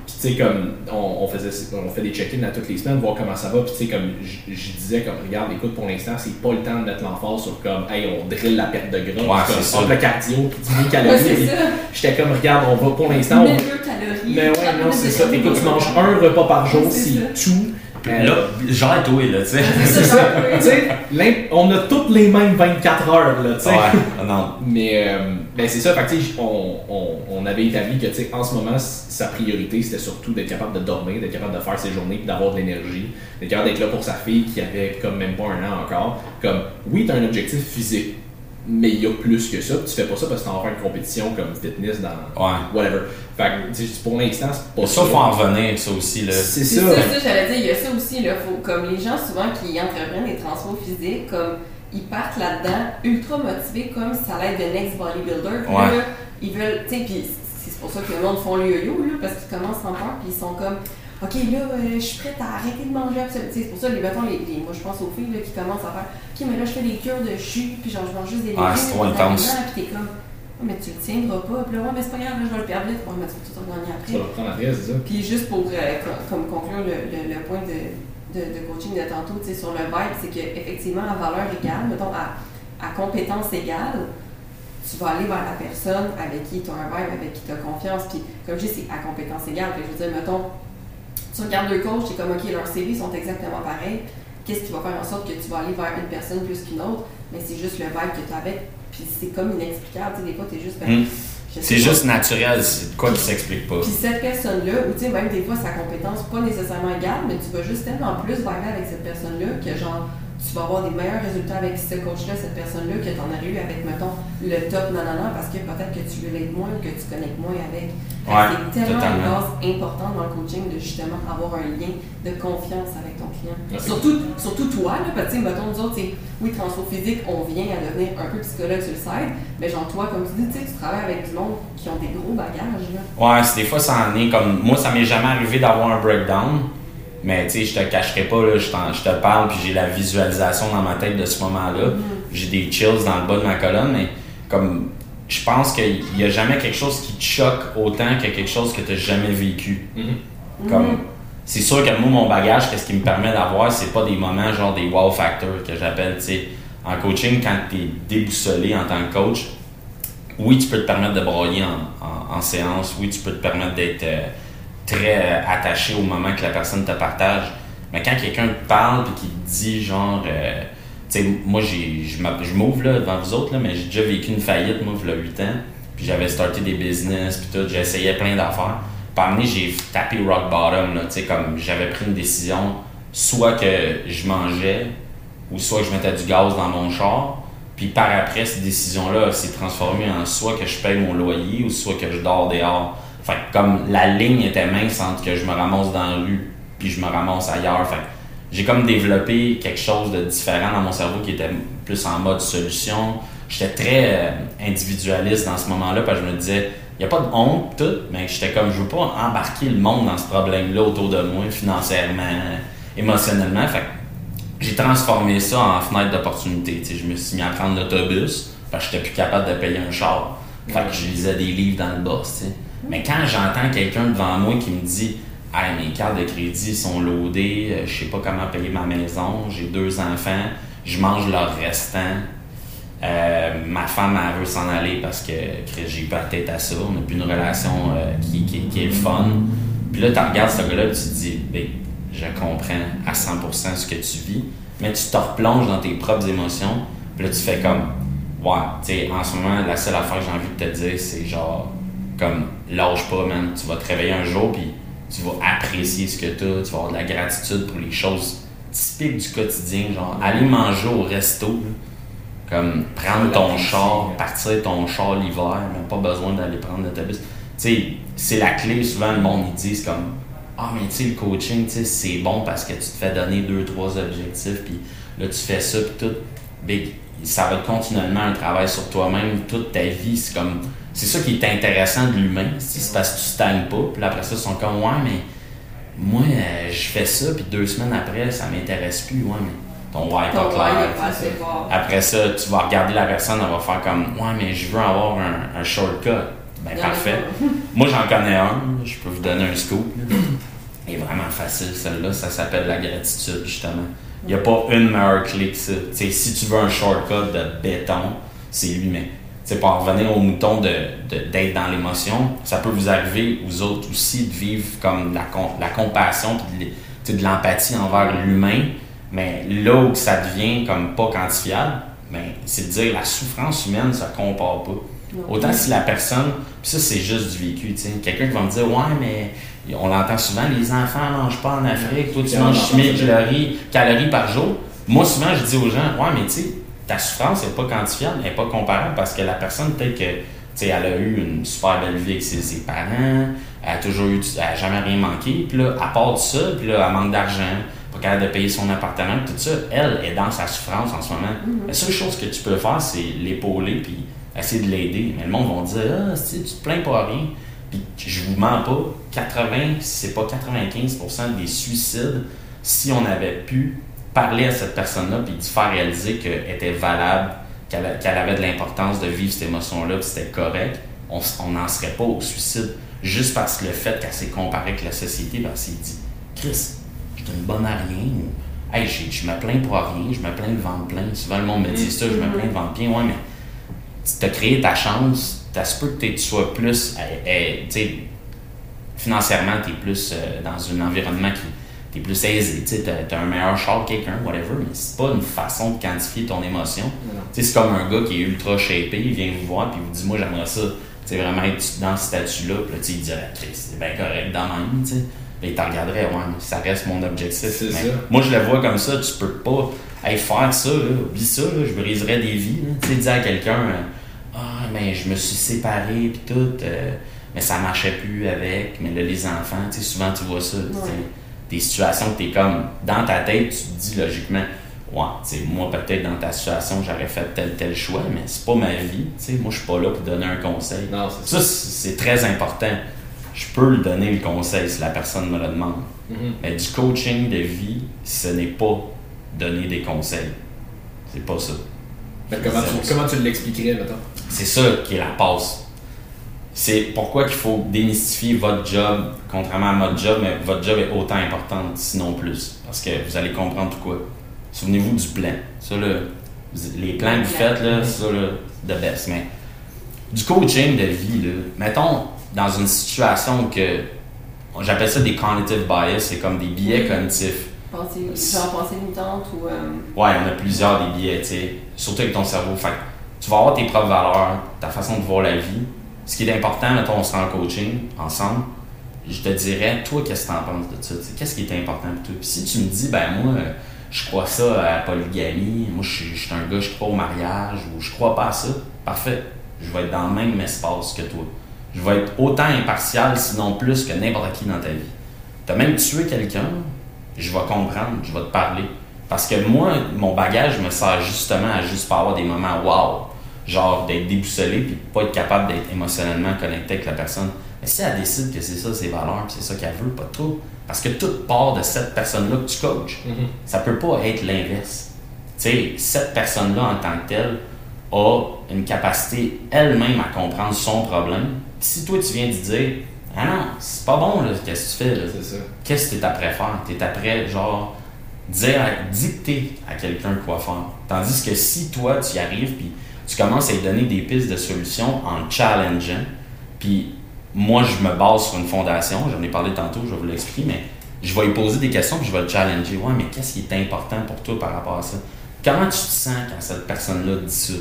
Puis tu sais comme on, on faisait on fait des check-ins à toutes les semaines voir comment ça va. Puis tu sais comme je disais comme regarde écoute pour l'instant c'est pas le temps de mettre l'emphase sur comme hey on drille la perte de gras, Ouais, comme, ça. le cardio Ouais, calories. ça. J'étais comme regarde on va pour l'instant on 1200 calories. mais ouais, 30 non, c'est ça. Écoute, tu manges un repas par jour, c'est tout. Euh, Là, genre toi, là, tu sais. c'est ça. *laughs* Tu sais, l'im- on a toutes les mêmes 24 heures, là, tu sais. Ouais, *laughs* non. Mais euh, ben c'est ça, fait que, on, on, on avait établi que tu sais, en ce moment, sa priorité c'était surtout d'être capable de dormir, d'être capable de faire ses journées, puis d'avoir de l'énergie, d'être capable d'être là pour sa fille qui avait comme même pas un an encore. Comme, oui, tu as un objectif physique, mais il y a plus que ça. Tu fais pas ça parce que tu en faire une compétition comme fitness dans Ouais. whatever. Fait que, pour l'instant, c'est pas Ça, faut en revenir, ça aussi, là. C'est C'est ça. ça, ça, j'allais dire, il y a ça aussi, là, faut, comme les gens souvent qui entreprennent des transformations physiques, comme ils partent là-dedans ultra motivés comme si ça allait être the next bodybuilder. Puis Ouais. là, ils veulent, tu sais, puis c'est pour ça que le monde font le yo-yo, là, parce qu'ils commencent en peur, puis ils sont comme, OK, là, euh, je suis prête à arrêter de manger absolument. Tu C'est pour ça, les, mettons, les, les- moi, je pense aux filles là, qui commencent à faire, OK, mais là, je fais des cures de jus, puis genre, je mange juste des légumes, c'est trop intense. Puis t'es comme, Oh, mais tu le tiendras pas. Puis là, ouais, mais c'est pas grave, là, je vais le perdre vite. Ouais, mais tu vas tout regagner après. Ça va prendre après, c'est ça. Puis juste pour euh, co- comme conclure le, le- le point de, de, de coaching de tantôt, tu sais, sur le vibe, c'est qu'effectivement, à valeur égale, mettons, à, à compétence égale, tu vas aller vers la personne avec qui tu as un vibe, avec qui tu as confiance. Puis comme je dis, c'est à compétence égale. Fait que je veux dire, mettons, tu regardes deux coachs, c'est comme, OK, leurs CV sont exactement pareils. Qu'est-ce qui va faire en sorte que tu vas aller vers une personne plus qu'une autre? Mais c'est juste le vibe que tu as avec. Puis c'est comme inexplicable. Tu sais, des fois, tu es juste... ben, Hmm. C'est juste naturel, c'est quoi qui s'explique pas. Puis cette personne-là, ou tu sais, même des fois, sa compétence pas nécessairement égale, mais tu vas juste tellement plus vibrer avec cette personne-là que genre, tu vas avoir des meilleurs résultats avec ce coach-là, cette personne-là, que tu en as eu avec, mettons, le top nanana, parce que peut-être que tu l'aides moins que tu connectes moins avec. c'est tellement une base importante dans le coaching de justement avoir un lien de confiance avec ton client. surtout, surtout toi, là, parce que, mettons, nous autres, oui, transfo physique, on vient à devenir un peu psychologue sur le site, mais genre, toi, comme tu dis, tu travailles avec du monde qui ont des gros bagages. Là. Ouais, des fois, ça en est comme. Moi, ça m'est jamais arrivé d'avoir un breakdown. Mais tu sais, je te cacherai pas, là, je, je te parle, puis j'ai la visualisation dans ma tête de ce moment-là. Mm-hmm. J'ai des chills dans le bas de ma colonne, mais comme je pense qu'il n'y a jamais quelque chose qui te choque autant que quelque chose que tu n'as jamais vécu. Mm-hmm. Comme mm-hmm. c'est sûr que moi, mon bagage, qu'est-ce qui me permet d'avoir, c'est pas des moments genre des wow factors que j'appelle, tu sais. En coaching, quand tu es déboussolé en tant que coach, oui, tu peux te permettre de broyer en, en, séance, oui, tu peux te permettre d'être. Euh, très euh, attaché au moment que la personne te partage. Mais quand quelqu'un te parle et qui te dit genre, euh, tu sais, moi je m'ouvre devant vous autres, là, mais j'ai déjà vécu une faillite, moi, il y a 8 ans. Puis j'avais starté des business, puis tout, j'essayais plein d'affaires. Puis j'ai tapé rock bottom, tu sais, comme j'avais pris une décision, soit que je mangeais, ou soit que je mettais du gaz dans mon char. Puis par après, cette décision-là s'est transformée en soit que je paye mon loyer, ou soit que je dors dehors. Fait comme la ligne était mince entre que je me ramasse dans la rue puis je me ramasse ailleurs. Fait j'ai comme développé quelque chose de différent dans mon cerveau qui était plus en mode solution. J'étais très euh, individualiste dans ce moment-là parce que je me disais, il n'y a pas de honte, tout, mais j'étais comme, je veux pas embarquer le monde dans ce problème-là autour de moi, financièrement, émotionnellement. Fait j'ai transformé ça en fenêtre d'opportunité. Je me suis mis à prendre l'autobus parce que j'étais plus capable de payer un char. Fait que je lisais des livres dans le boss. Mais quand j'entends quelqu'un devant moi qui me dit Hey, mes cartes de crédit sont loadées, euh, je sais pas comment payer ma maison, j'ai deux enfants, je mange leur restant. Euh, ma femme, elle veut s'en aller parce que j'ai pas tête à ça. On n'a plus une relation euh, qui, est fun. Puis là, tu regardes ce gars-là tu te dis, ben, je comprends à 100% ce que tu vis, mais tu te replonges dans tes propres émotions. Puis là, tu fais comme, ouais, tu sais, en ce moment, la seule affaire que j'ai envie de te dire, c'est genre, comme lâche pas, man. Tu vas te réveiller un jour, puis tu vas apprécier ce que tu as, tu vas avoir de la gratitude pour les choses typiques du quotidien, genre aller manger au resto, comme prendre ton char, partir ton char l'hiver, même pas besoin d'aller prendre l'autobus. Tu sais, c'est la clé, souvent le monde ils disent comme Ah, mais tu sais, le coaching, tu sais, c'est bon parce que tu te fais donner deux, trois objectifs, puis là tu fais ça, puis tout. Big, ça va être continuellement un travail sur toi-même toute ta vie. C'est comme c'est ça qui est intéressant de l'humain. C'est parce que tu stagnes pas. Puis après ça, ils sont comme Ouais, mais moi, euh, je fais ça, puis deux semaines après, ça m'intéresse plus. Ouais, mais ton why pas clair. Après ça, tu vas regarder la personne, elle va faire comme Ouais, mais je veux avoir un, shortcut. Ben parfait. *laughs* moi, j'en connais un. Je peux vous donner un scoop. Il est vraiment facile, celle-là. Ça s'appelle la gratitude, justement. Il n'y a pas une meilleure clé que ça. si tu veux un shortcut de béton, c'est lui, mais c'est pour revenir au mouton d'être de, dans l'émotion, ça peut vous arriver, vous autres aussi, de vivre comme la, la compassion et de, l'empathie envers l'humain, mais là où ça devient comme pas quantifiable, ben, c'est de dire la souffrance humaine, ça compare pas. Autant si la personne, puis ça c'est juste du vécu, quelqu'un qui va me dire Ouais, mais on l'entend souvent, les enfants ne mangent pas en Afrique, toi tu manges 1000 calories, calories par jour. Moi souvent je dis aux gens Ouais, mais tu sais, ta souffrance n'est pas quantifiable, elle n'est pas comparable parce que la personne, peut-être que elle a eu une super belle vie avec ses, parents, elle a toujours eu, elle a jamais rien manqué, puis là, à part de ça, puis là, elle manque d'argent, pas capable de payer son appartement, tout ça, elle est dans sa souffrance en ce moment. Mm-hmm. La seule chose que tu peux faire, c'est l'épauler, puis essayer de l'aider. Mais le monde va dire, ah, tu te plains pas rien. Puis je vous mens pas, 80, si c'est pas 95% des suicides, si on avait pu parler à cette personne-là puis de faire réaliser qu'elle était valable, qu'elle avait de l'importance de vivre cette émotion-là, que c'était correct, on n'en serait pas au suicide. Juste parce que le fait qu'elle s'est comparée avec la société, ben, elle s'est dit Chris, je suis une bonne à rien. Ou, hey, je me plains pour rien, je me plains de vendre plein. Souvent, le monde me dit ça, je me plains de vendre bien. Ouais, mais tu as créé ta chance, tu as que tu sois plus. tu sais, financièrement, tu es plus euh, dans un environnement qui t'es plus aisé, tu as, un meilleur char que quelqu'un, whatever, mais c'est pas une façon de quantifier ton émotion. C'est comme un gars qui est ultra shapé, il vient vous voir, puis il vous dit Moi, j'aimerais ça, tu vraiment être dans ce statut-là, puis là, il dirait c'est bien correct dans même, tu sais. il te regarderait, ouais, ça reste mon objectif. Moi, je le vois comme ça, tu peux pas Hey, faire ça, là, oublie ça, là, je briserais des vies. Tu sais, dire à quelqu'un, euh, ah, mais je me suis séparé, puis tout, euh, mais ça marchait plus avec, mais là, les enfants, tu sais, souvent tu vois ça, Ouais. Des situations que t'es comme, dans ta tête, tu te dis logiquement, ouais, tu moi, peut-être dans ta situation, j'aurais fait tel, tel choix, mais c'est pas ma vie, tu moi, je suis pas là pour donner un conseil. Non, ça. C'est très important. Je peux lui donner le conseil si la personne me le demande. Mhm. Mais du coaching de vie, ce n'est pas donner des conseils. C'est pas ça. Que comment, tu, comment tu l'expliquerais, mettons? C'est ça qui est la passe. C'est pourquoi qu'il faut démystifier votre job, contrairement à votre job, mais votre job est autant important, sinon plus. Parce que vous allez comprendre pourquoi. Souvenez-vous du plan. Ça, là, les plans que vous faites, là, ça, là, de best. Mais du coaching de vie, là, mettons, dans une situation que j'appelle ça des cognitive bias, c'est comme des biais cognitifs. Pensée, genre pensée limitante ou. euh, Ouais, on a plusieurs des biais, tu sais. Surtout avec ton cerveau. Fait tu vas avoir tes propres valeurs, ta façon de voir la vie. Ce qui est important, mettons, on sera en coaching ensemble. Je te dirais, toi, qu'est-ce que tu en penses de ça? Qu'est-ce qui est important pour toi? Puis si tu me dis, ben moi, euh, je crois ça à la polygamie, moi, je suis, je suis un gars, je crois au mariage, ou je crois pas à ça, parfait. Je vais être dans le même espace que toi. Je vais être autant impartial, sinon plus, que n'importe qui dans ta vie. Tu as même tué quelqu'un, je vais comprendre, je vais te parler. Parce que moi, mon bagage me sert justement à juste pas avoir des moments wow. Genre d'être déboussolé puis pas être capable d'être émotionnellement connecté avec la personne. Mais si elle décide que c'est ça ses valeurs, puis c'est ça qu'elle veut, pas tout. Parce que tout part de cette personne-là que tu coaches. Mhm. Ça peut pas être l'inverse. Tu sais, cette personne-là en tant que telle a une capacité elle-même à comprendre son problème. Si toi tu viens de dire Ah non, c'est pas bon là, qu'est-ce que tu fais là? Qu'est-ce que tu es après faire? Tu es après, genre, dire, à- dicter à quelqu'un quoi faire. Tandis que si toi, tu y arrives, puis tu commences à lui donner des pistes de solutions en le challengeant, puis moi, je me base sur une fondation, j'en ai parlé tantôt, je vais vous l'expliquer, mais je vais lui poser des questions, puis je vais le challenger. Ouais, mais qu'est-ce qui est important pour toi par rapport à ça? Comment tu te sens quand cette personne-là dit ça?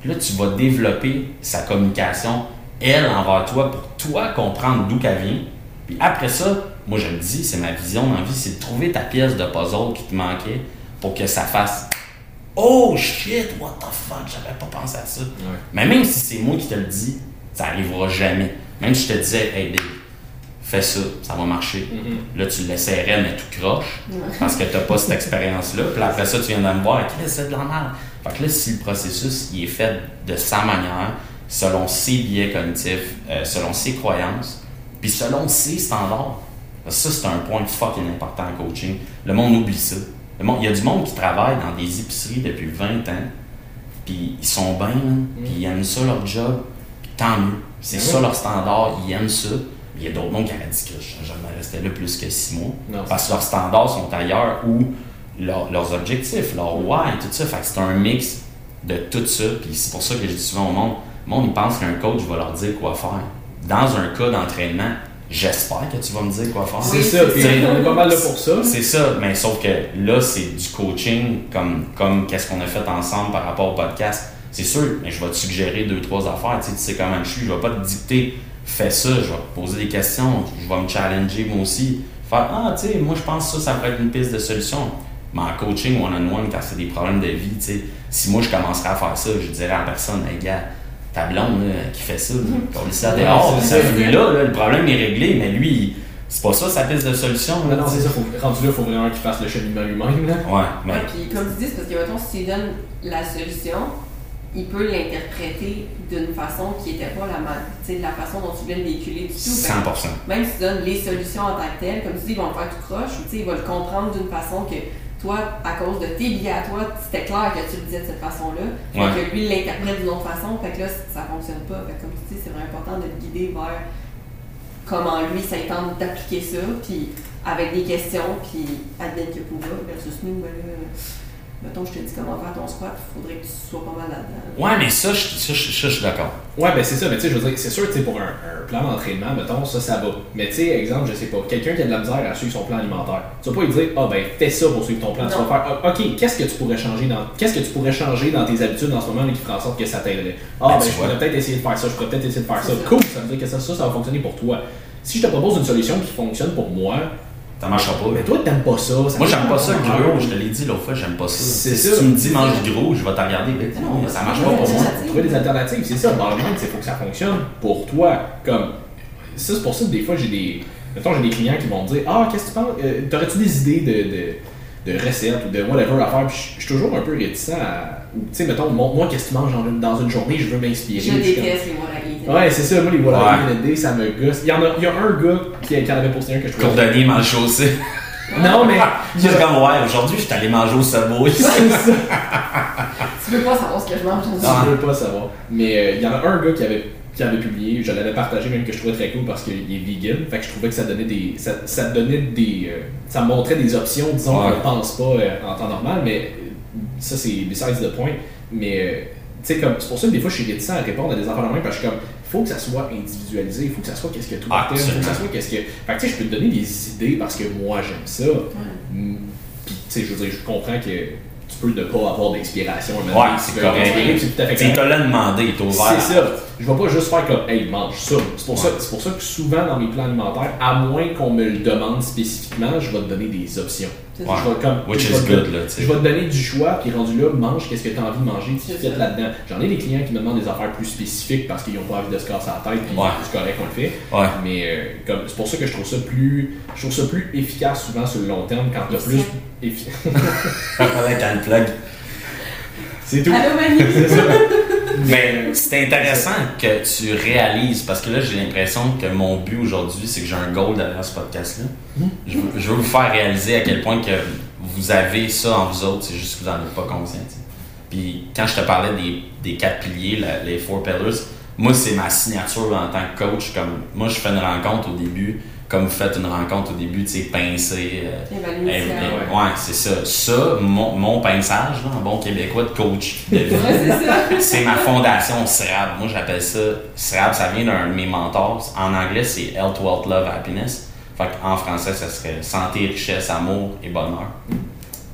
Puis là, tu vas développer sa communication, elle, envers toi, pour toi comprendre d'où qu'elle vient. Puis après ça, moi je le dis, c'est ma vision la vie, c'est de trouver ta pièce de puzzle qui te manquait pour que ça fasse Oh shit, what the fuck, j'avais pas pensé à ça. Ouais. Mais même si c'est moi qui te le dis, ça arrivera jamais. Même si je te disais, hey Dave, fais ça, ça va marcher. Mhm. Là, tu l'essaierais, mais tout croche, Ouais. parce que tu n'as pas cette expérience-là. Puis là, après ça, tu viens de me voir, Chris, c'est de la merde. Fait que là, si le processus il est fait de sa manière, selon ses biais cognitifs, euh, selon ses croyances, puis selon ses standards, ça, c'est un point fucking important en coaching. Le monde oublie ça. Il y a du monde qui travaille dans des épiceries depuis 20 ans, puis ils sont bien, là, puis ils aiment ça leur job, puis tant mieux. C'est Ben ça leur standard, ils aiment ça. Il y a d'autres mondes qui auraient dit que je ne jamais resté là plus que six mois. Non, parce que leurs standards sont ailleurs ou leur- leurs objectifs, leur why, tout ça. Fait que c'est un mix de tout ça. Puis c'est pour ça que je dis souvent au monde, le monde, il pense qu'un coach va leur dire quoi faire. Dans un cas d'entraînement, j'espère que tu vas me dire quoi faire. C'est ça, puis on est pas mal là pour ça. C'est ça, mais sauf que là, c'est du coaching comme, comme qu'est-ce qu'on a fait ensemble par rapport au podcast. C'est sûr, mais je vais te suggérer deux, trois affaires. Tu sais, tu sais comment je suis. Je vais pas te dicter, fais ça, je vais te poser des questions, je vais me challenger moi aussi. Faire, ah, tu sais, moi je pense que ça, ça pourrait être une piste de solution. Mais en coaching one-on-one, quand c'est des problèmes de vie, tu sais, si moi je commencerais à faire ça, je dirais à la personne, hey gars, ta blonde là, qui fait ça, qu'on ça Ouais, dehors, c'est ça. lui là, là, le problème est réglé, mais lui, c'est pas ça sa piste de solution. Non, là, non, c'est ça. Faut, rendu là, il faut vraiment qu'il fasse le cheminement lui-même. Là. Ouais, mais Ouais, puis comme tu dis, c'est parce que mettons, si tu lui donnes la solution, il peut l'interpréter d'une façon qui n'était pas la, ma- tu sais, la façon dont tu voulais le véhiculer du tout. Fait que 100%. même si tu donnes les solutions en tant que telles, comme tu dis, ils vont le faire tout croche, ou tu sais, ils vont le comprendre d'une façon que toi, à cause de tes billets à toi, c'était clair que tu le disais de cette façon-là. Ouais. que lui, il l'interprète d'une autre façon, fait que là, ça fonctionne pas. Fait que comme tu dis, c'est vraiment important de le guider vers comment lui, ça tente d'appliquer ça, puis avec des questions, puis advienne que pourra, versus nous, ben là, mettons, je te dis comment faire ton squat, il faudrait que tu sois pas mal là-dedans. Ouais, mais ça, je, ça, je- ça, je suis d'accord. Ouais, ben c'est ça, mais tu sais, je veux dire, c'est sûr, tu sais, pour un, un plan d'entraînement, mettons, ça, ça va. Mais tu sais, exemple, je sais pas, quelqu'un qui a de la misère à suivre son plan alimentaire, tu vas pas lui dire, ah ben, fais ça pour suivre ton plan. Tu vas faire, Ah, ok, qu'est-ce que tu pourrais changer dans, qu'est-ce que tu pourrais changer dans tes habitudes en ce moment qui ferait en sorte que ça t'aiderait? Ah Ben, ben, tu je vois. pourrais peut-être essayer de faire ça, je pourrais peut-être essayer de faire ça. Ça. Cool, ça veut dire que ça, ça, ça va fonctionner pour toi. Si je te propose une solution qui fonctionne pour moi, Ça marchera pas. Mais toi, t'aimes pas ça. ça Moi, j'aime pas ça, gros. Je te l'ai dit l'autre fois, j'aime pas ça. C'est Si ça. tu me dis mange du gros, je vais te regarder. mais Non, ça c'est marche pas pour moi. Trouver des alternatives, c'est ça. Dans le monde, il faut que ça fonctionne pour toi. Comme, ça, c'est pour ça que des fois, j'ai des. Mettons, j'ai des clients qui vont me dire Ah, qu'est-ce que tu penses? Euh, T'aurais-tu des idées de, de, de recettes ou de whatever à faire Puis je- je suis toujours un peu réticent à. ou, Tu sais, mettons, moi, moi, qu'est-ce que tu manges dans une, dans une journée? Je veux m'inspirer. Je déteste les. Ouais, c'est ça, moi les voilà Ouais. ND, ça me gosse. Il y, en a, il y a un gars qui, qui en avait posté un que je trouvais. Cordonnier mal chaussé. *laughs* Non, mais. Juste comme, ouais, aujourd'hui, je suis allé manger au. C'est ça. *laughs* Tu veux pas savoir ce que je mange aujourd'hui? Je veux pas savoir. Mais euh, il y en a un gars qui avait, qui avait publié, je l'avais partagé même que je trouvais très cool parce qu'il est vegan. Fait que je trouvais que ça donnait des. Ça, ça donnait des. euh, ça montrait des options, disons, Ouais. qu'on pense pas euh, en temps normal, mais euh, ça c'est besides the point. Mais euh, tu sais, comme c'est pour ça que des fois je suis réticent à répondre à des affaires de même parce que je suis comme. Faut que ça soit individualisé, il faut que ça soit qu'est-ce que toi t'aimes, faut que ça soit qu'est-ce que. Fait que tu sais, je peux te donner des idées parce que moi j'aime ça. Mm, Puis tu sais, je veux dire, je comprends que tu peux ne pas avoir d'inspiration. Ouais, c'est correct. inspiré, puis C'est tout à fait Tu te l'as demandé, t'es ouvert. C'est ça. Je vais pas juste faire comme, hey, mange ça. C'est pour, ça, c'est pour ça que souvent dans mes plans alimentaires, à moins qu'on me le demande spécifiquement, je vais te donner des options. Ouais. Je vais comme, Which je is vais te- good, là, sais. Je vais te donner du choix, puis rendu là, mange qu'est-ce que tu as envie de manger, tu fais là-dedans. J'en ai des clients qui me demandent des affaires plus spécifiques parce qu'ils n'ont pas envie de se casser la tête, puis Ouais. c'est correct, on le fait. Ouais. Mais euh, comme, c'est pour ça que je trouve ça plus, je trouve ça plus efficace souvent sur le long terme quand tu as plus Efficient. effi- *laughs* Avec un plug. C'est tout. Allô, Manu? C'est ça. Mais c'est intéressant que tu réalises, parce que là, j'ai l'impression que mon but aujourd'hui, c'est que j'ai un goal derrière ce podcast-là. Je, veux- vous faire réaliser à quel point que vous avez ça en vous autres, c'est juste que vous n'en êtes pas conscient. Puis quand je te parlais des, des quatre piliers, les four pillars, moi, c'est ma signature en tant que coach. Comme, moi, je fais une rencontre au début, comme vous faites une rencontre au début, tu sais, pincer. euh, Évaluer ouais, c'est ça. Ça, mon, mon pinçage, là, en bon québécois de coach de *laughs* vie, Ouais, c'est ma fondation CRAB. Moi, j'appelle ça CRAB. Ça vient d'un de mes mentors. En anglais, c'est Health, Wealth, Love, Happiness. Fait en français, ça serait santé, richesse, amour et bonheur.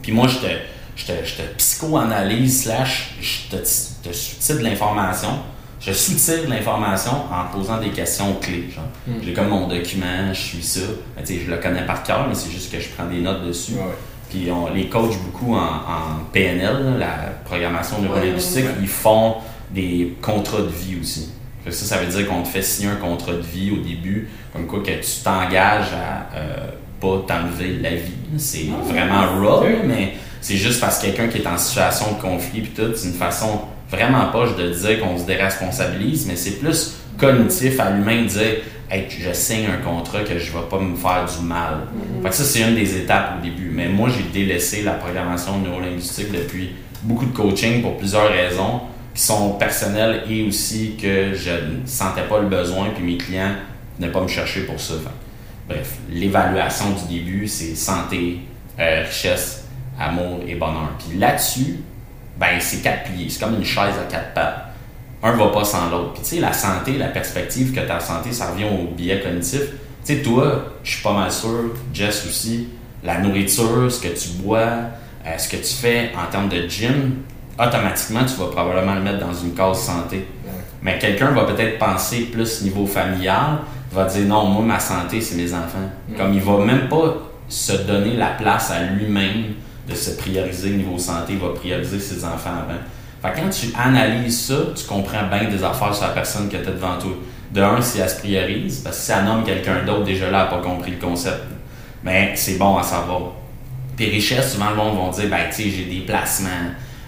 Puis moi, je te, je te, je te psychoanalyse, slash, je te, te de l'information. Je sous-tire de l'information en posant des questions clés. Genre. Mm. J'ai comme mon document, je suis ça. Ben, je le connais par cœur, mais c'est juste que je prends des notes dessus. Ouais. Puis on les coach beaucoup en, en PNL, la programmation neurolinguistique. Ouais. Ils font des contrats de vie aussi. Ça, ça veut dire qu'on te fait signer un contrat de vie au début, comme quoi que tu t'engages à euh, pas t'enlever la vie. C'est Ah, vraiment raw, mais c'est juste parce que quelqu'un qui est en situation de conflit puis tout, c'est une façon vraiment poche de dire qu'on se déresponsabilise, mais c'est plus cognitif à l'humain de dire hey, je signe un contrat que je vais pas me faire du mal. Fait que ça, c'est une des étapes au début. Mais moi, j'ai délaissé la programmation neurolinguistique depuis beaucoup de coaching pour plusieurs raisons qui sont personnelles et aussi que je ne sentais pas le besoin puis mes clients venaient pas me chercher pour ça. Bref, l'évaluation du début, c'est santé, euh, richesse, amour et bonheur. Puis là-dessus, ben, c'est quatre piliers. C'est comme une chaise à quatre pattes. Un va pas sans l'autre. Puis tu sais, la santé, la perspective que ta santé, ça revient au biais cognitif. Tu sais, toi, je suis pas mal sûr, Jess aussi, la nourriture, ce que tu bois, euh, ce que tu fais en termes de gym, automatiquement, tu vas probablement le mettre dans une case santé. Mais quelqu'un va peut-être penser plus niveau familial, va dire non, moi, ma santé, c'est mes enfants. Comme il va même pas se donner la place à lui-même de se prioriser niveau santé, va prioriser ses enfants avant. Fait que quand tu analyses ça, tu comprends bien des affaires sur la personne que tu devant toi. De un, si elle se priorise, parce que si elle nomme quelqu'un d'autre, déjà là, elle n'a pas compris le concept. Mais c'est bon à savoir. Puis richesse, souvent le monde va dire, ben tu sais, j'ai des placements,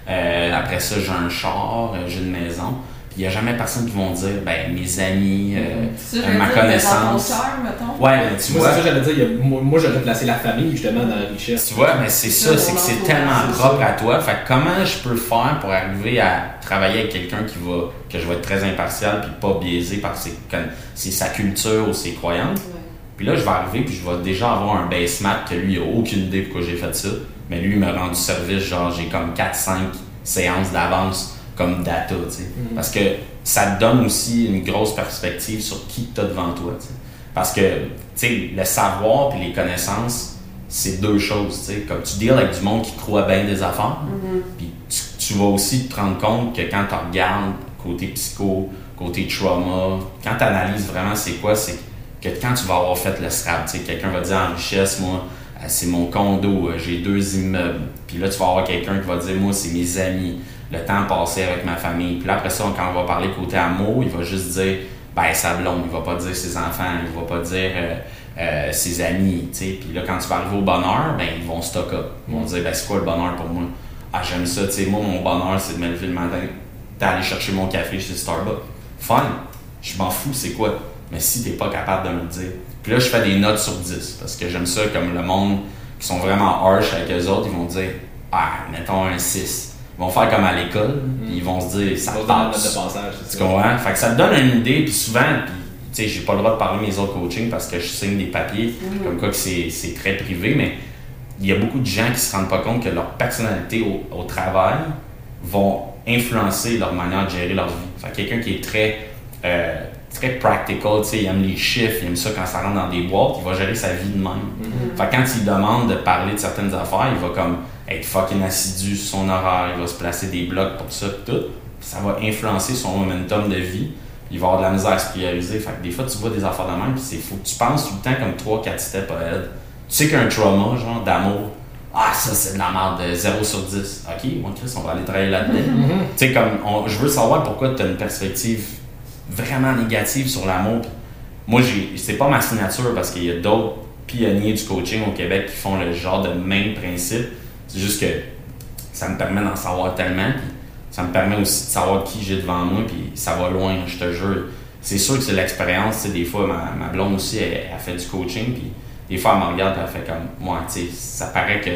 Euh, après ça, j'ai un char, euh, j'ai une maison. Puis il n'y a jamais personne qui vont dire, ben mes amis, euh, Ça, ma connaissance. ton cœur, mettons. Ouais, mais tu Moi, vois, c'est ça que j'allais dire. a- moi, moi, j'aurais placé la famille justement dans la richesse. Tu vois, mais c'est ça, C'est c'est que c'est tellement propre ça. à toi. Fait que comment je peux faire pour arriver à travailler avec quelqu'un qui va, que je vais être très impartial puis pas biaisé par ses, con- c'est sa culture ou ses croyances? Ouais. Puis là, je vais arriver puis je vais déjà avoir un base map que lui, il a aucune idée pourquoi j'ai fait ça. Mais lui, il m'a rendu service, genre, j'ai comme 4-5 séances d'avance comme data, tu sais. Mhm. Parce que ça te donne aussi une grosse perspective sur qui tu as devant toi, tu sais. Parce que, tu sais, le savoir puis les connaissances, c'est deux choses, tu sais. Comme tu deals avec du monde qui croit bien des affaires, Mhm. puis tu, tu vas aussi te rendre compte que quand tu regardes côté psycho, côté trauma, quand tu analyses vraiment c'est quoi, c'est que quand tu vas avoir fait le scrap. Tu sais, quelqu'un va dire en richesse, moi, euh, c'est mon condo, euh, j'ai deux immeubles. Puis là, tu vas avoir quelqu'un qui va dire, moi, c'est mes amis, le temps passé avec ma famille. Puis là, après ça, quand on va parler côté amour, il va juste dire, ben, sa blonde. Il va pas dire ses enfants, il va pas dire euh, ses amis. Puis là, quand tu vas arriver au bonheur, ben, ils vont stock. Ils vont dire, ben, c'est quoi le bonheur pour moi? Ah, j'aime ça. Tu sais, moi, mon bonheur, c'est de me lever le matin, d'aller chercher mon café chez Starbucks. Fine. Je m'en fous, c'est quoi? Mais si t'es pas capable de me le dire. Puis là, je fais des notes sur 10 parce que j'aime ça comme le monde qui sont vraiment harsh avec eux autres, ils vont dire Ah, mettons un 6. Ils vont faire comme à l'école, puis ils vont se dire Ça passe. Tu comprends? Fait que ça te donne une idée, puis souvent, puis tu sais, j'ai pas le droit de parler de mes autres coachings parce que je signe des papiers, comme quoi que c'est c'est très privé, mais il y a beaucoup de gens qui se rendent pas compte que leur personnalité au, au travail vont influencer leur manière de gérer leur vie. Fait que quelqu'un qui est très euh, très practical, tu sais, il aime les chiffres, il aime ça quand ça rentre dans des boîtes, il va gérer sa vie de même. Fait que quand il demande de parler de certaines affaires, il va comme être fucking assidu sur son horaire, il va se placer des blocs pour ça, tout. Ça va influencer son momentum de vie. Il va avoir de la misère à se prioriser. Fait que des fois, tu vois des affaires de même, puis c'est fou. Tu penses tout le temps comme 3-4 steps ahead. Tu sais qu'un trauma, genre d'amour, ah, ça, c'est de la merde, de 0 sur 10. Ok, moi, Chris, on va aller travailler là-dedans. *laughs* Tu sais, comme, on- je veux savoir pourquoi tu as une perspective vraiment négative sur l'amour. Moi, j'ai, c'est pas ma signature parce qu'il y a d'autres pionniers du coaching au Québec qui font le genre de même principe. C'est juste que ça me permet d'en savoir tellement. Puis ça me permet aussi de savoir qui j'ai devant moi. Puis ça va loin, je te jure. C'est sûr que c'est l'expérience. tu sais, Des fois, ma, ma blonde aussi, elle, elle fait du coaching. Puis des fois, elle me regarde elle fait comme moi. tu sais, ça paraît que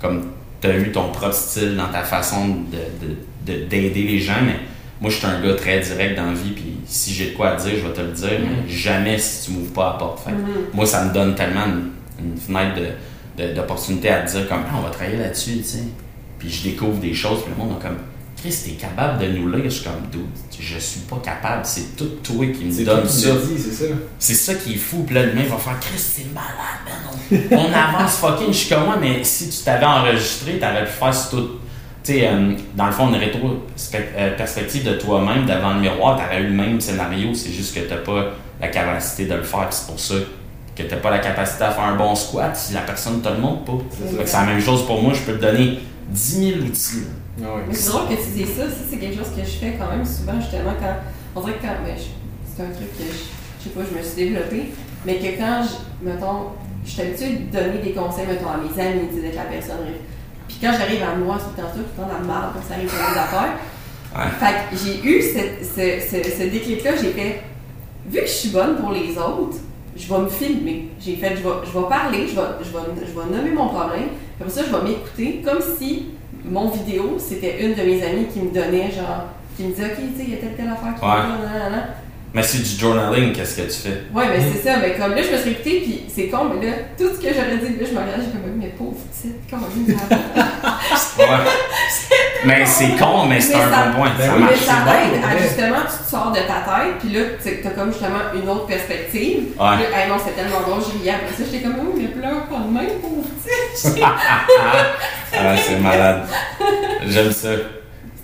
comme tu as eu ton propre style dans ta façon de- de- de- d'aider les gens, mais moi, je suis un gars très direct dans la vie, puis si j'ai de quoi à dire, je vais te le dire, mais jamais si tu m'ouvres pas la porte. Fait que Moi, ça me donne tellement une, une fenêtre de- de- d'opportunité à te dire comme, Ah, on va travailler là-dessus, tu sais. Puis je découvre des choses, puis le monde est comme, Chris, t'es capable de nous lire? Je suis comme, dude, je suis pas capable, c'est tout toi qui me C'est donne ça. c'est ça. C'est ça qui est fou. Puis là, le mec va faire Chris, t'es malade, man. On, on *laughs* avance fucking. Je suis comme moi, mais si tu t'avais enregistré, t'aurais pu faire tout. Tu sais, euh, dans le fond, une rétro-perspective de toi-même devant le miroir, t'aurais eu le même scénario. C'est juste que t'as pas la capacité de le faire. C'est pour ça que t'as pas la capacité à faire un bon squat si la personne te le montre pas. C'est Fait que c'est la même chose pour moi. Je peux te donner 10 000 outils. Ah c'est drôle que tu dises ça. Ça, c'est quelque chose que je fais quand même souvent, justement, quand. On dirait que quand. ben, je- c'est un truc que je, je sais pas, je me suis développée. Mais que quand, je, mettons, je suis habituée de donner des conseils, mettons, à mes amis, d'être la personne. Puis quand j'arrive à moi, tout le temps ça, tout le temps la marde, quand ça arrive dans les affaires. Ouais. Fait que j'ai eu cette- ce, ce, ce déclic-là, j'ai fait. Vu que je suis bonne pour les autres, je vais me filmer. J'ai fait, je vais, je vais parler, je vais, je, vais, je vais nommer mon problème, après ça, je vais m'écouter comme si mon vidéo, c'était une de mes amies qui me donnait, genre, qui me disait, OK, tu sais, il y a telle, telle affaire qui Ouais. nan, nan. Mais c'est du journaling, qu'est-ce que tu fais? Ouais, mais c'est ça, mais comme là, je me suis écoutée, puis c'est con, mais là, tout ce que j'aurais dit, là, je me regardais, j'ai comme, mais pauvre petite, comment Ouais. mais c'est con, mais c'est un bon point. Ben ça. Mais ça c'est bon, t'aide à justement, tu te sors de ta tête, puis là, tu as comme justement une autre perspective. Ouais. Puis là, hey, non, c'est tellement drôle, j'ai ri après ça. J'étais comme, oh, mais pleure pas de même, pauvre petit. *laughs* Ah, c'est malade. J'aime ça.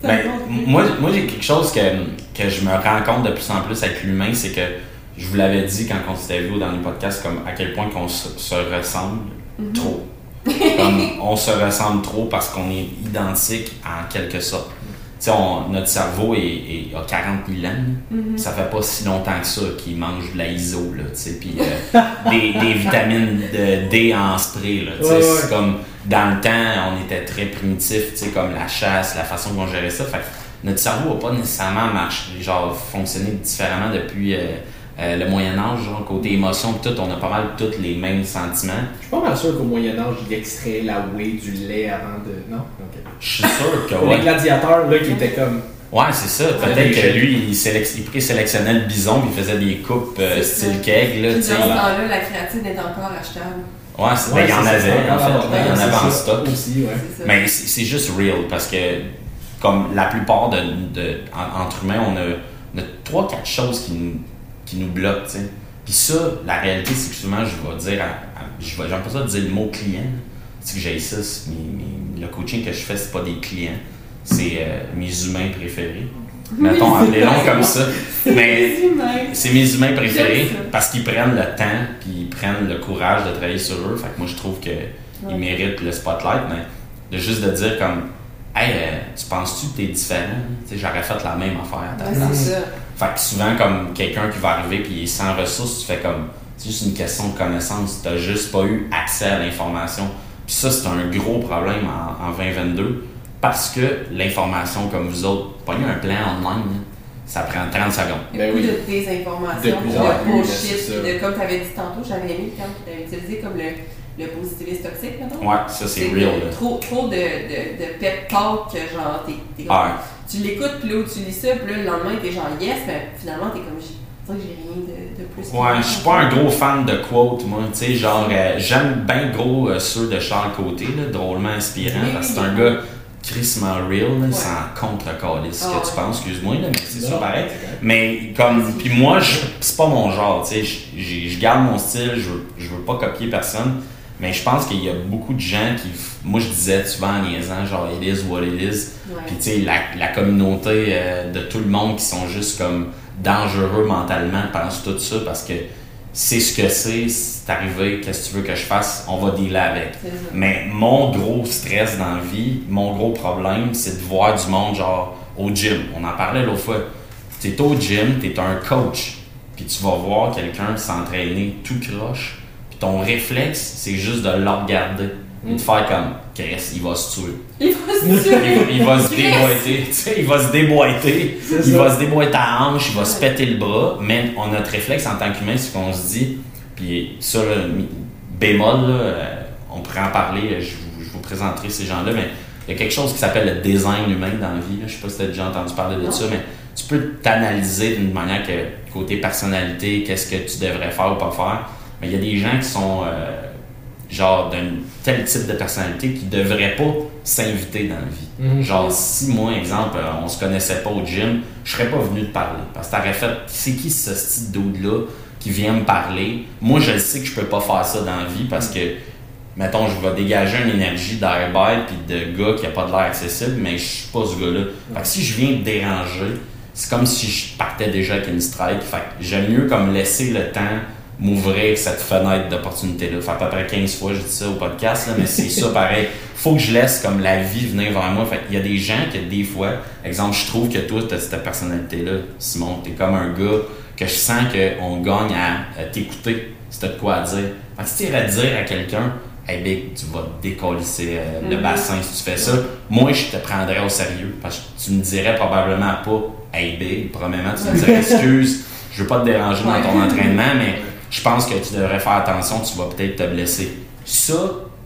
C'est un Ben, moi, moi j'ai quelque chose que, que je me rends compte de plus en plus avec l'humain, c'est que je vous l'avais dit quand on s'était vu au dernier podcast, comme à quel point qu'on se, se ressemble Mhm. trop. *laughs* Comme on se ressemble trop parce qu'on est identique en quelque sorte. Tu sais, on- notre cerveau est, est- a 40 000 ans. Mhm. Ça fait pas si longtemps que ça qu'il mange de la ISO, là, tu sais, puis euh, des, des *laughs* vitamines de D en spray, là, tu sais. Ouais, ouais. C'est comme, dans le temps, on était très primitif, tu sais, comme la chasse, la façon dont on gérait ça. Fait que notre cerveau n'a pas nécessairement marché, genre, fonctionné différemment depuis euh, euh, le Moyen-Âge, genre, côté émotion, tout, on a pas mal tous les mêmes sentiments. Je suis pas mal sûr qu'au Moyen-Âge, il extrait la whey du lait avant de. Non? Je suis sûr que, Pour ouais. les gladiateurs, là, qui étaient comme. Ouais, c'est ça. Ouais, Peut-être que lui, il, sélec- il présélectionnait le bison, puis il faisait des coupes euh, style keg, là, dans ce temps-là, la créatine est encore achetable. Ouais, c'est- ben, Ouais, il y en avait, en fait. Il y en avait en stock. Aussi, ouais. Mais c'est c'est juste real parce que, comme la plupart de, de- en- entre humains, on a, on a trois, quatre choses qui nous, qui nous bloquent, tu. Puis ça, la réalité, c'est que souvent, je vais dire, à- à- je vais, j'aime pas ça dire le mot client. C'est que j'ai ça, c'est mes- mes- le coaching que je fais, c'est pas des clients, c'est euh, mes humains préférés. Mettons, appelez-les comme ça. Mais c'est mes humains préférés parce qu'ils prennent le temps puis ils prennent le courage de travailler sur eux. Fait que moi, je trouve qu'ils Ouais. méritent le spotlight, mais de juste de dire comme Hey, euh, tu penses-tu que t'es différent? J'aurais fait la même affaire à ta Ouais, place. c'est ça. Fait que souvent, comme quelqu'un qui va arriver puis il est sans ressources, tu fais comme c'est juste une question de connaissance. Tu juste pas eu accès à l'information. Puis ça, c'est un gros problème en, en 2022 parce que l'information, comme vous autres, pas un plan online, là, ça prend 30 secondes. Il y a Ben beaucoup oui. de désinformation, De de, en bullshit, puis de, comme tu avais dit tantôt, j'avais aimé quand tu l'avais utilisé comme le, le positivisme toxique, maintenant. Ouais, ça, c'est real. Trop, trop de, de, de pep talk que genre, t'es, t'es comme- Ah, tu l'écoutes, puis là où tu lis ça, puis là, le lendemain, t'es genre yes, mais finalement, t'es comme, c'est que j'ai rien de, de plus. Ouais, je suis pas un gros fan de quotes, moi. Tu sais, genre, euh, j'aime bien gros euh, ceux de Charles Côté, là, drôlement inspirant, Oui, parce que c'est oui, un gars crissement real, là, Ouais. sans contre-caler ce Ah, que tu ouais. penses, excuse-moi, là, mais c'est ça pareil. correct. Mais comme, puis moi, je- c'est pas mon genre, tu sais, je garde mon style, je veux, je veux pas copier personne, mais je pense qu'il y a beaucoup de gens qui, moi je disais souvent en niaisant, genre, it is what it is, Ouais. puis tu sais, la, la communauté euh, de tout le monde qui sont juste comme dangereux mentalement pensent tout ça parce que c'est ce que c'est, c'est arrivé, qu'est-ce que tu veux que je fasse, on va dealer avec. Mais mon gros stress dans la vie, mon gros problème, c'est de voir du monde genre au gym. On en parlait l'autre fois. Tu es au gym, tu es un coach, puis tu vas voir quelqu'un s'entraîner tout croche, puis ton réflexe, c'est juste de le regarder et de faire comme Chris, il va se tuer. *laughs* Il va se tuer. il va se déboîter, il va se déboîter, il ça. va se déboîter à hanche, il va se péter le bras, mais on a notre réflexe en tant qu'humain, c'est qu'on se dit, puis ça, bémol, là, euh, on pourrait en parler, je vous, je vous présenterai ces gens-là, mais il y a quelque chose qui s'appelle le design humain dans la vie, là. je sais pas si tu as déjà entendu parler de ça, mais tu peux t'analyser d'une manière que, côté personnalité, qu'est-ce que tu devrais faire ou pas faire, mais il y a des gens qui sont... euh, genre d'un tel type de personnalité qui devrait pas s'inviter dans la vie. Mhm. Genre, si moi, exemple, euh, on se connaissait pas au gym, je serais pas venu te parler. Parce que t'aurais fait, c'est qui ce style dude-là qui vient me parler? Moi, je sais que je peux pas faire ça dans la vie parce que, mettons, je vais dégager une énergie d'airbag puis de gars qui a pas de l'air accessible, mais je suis pas ce gars-là. Fait que si je viens te déranger, c'est comme si je partais déjà avec une strike. Fait que j'aime mieux comme laisser le temps m'ouvrir cette fenêtre d'opportunité-là. Fait à peu près 15 fois, je dis ça au podcast, là, mais c'est ça pareil. Faut que je laisse comme la vie venir vers moi. Fait il y a des gens que des fois, exemple, je trouve que toi, tu as cette personnalité-là, Simon. Tu es comme un gars que je sens qu'on gagne à, à t'écouter. Si t'as de quoi à dire. Fait que si tu irais dire à quelqu'un, Hey big, tu vas te décollisser euh, le Mhm. bassin si tu fais ça. Moi, je te prendrais au sérieux. Parce que tu me dirais probablement pas Hey big, premièrement, tu me dirais *laughs* excuse, je veux pas te déranger dans ton entraînement, mais je pense que tu devrais faire attention, tu vas peut-être te blesser. Ça,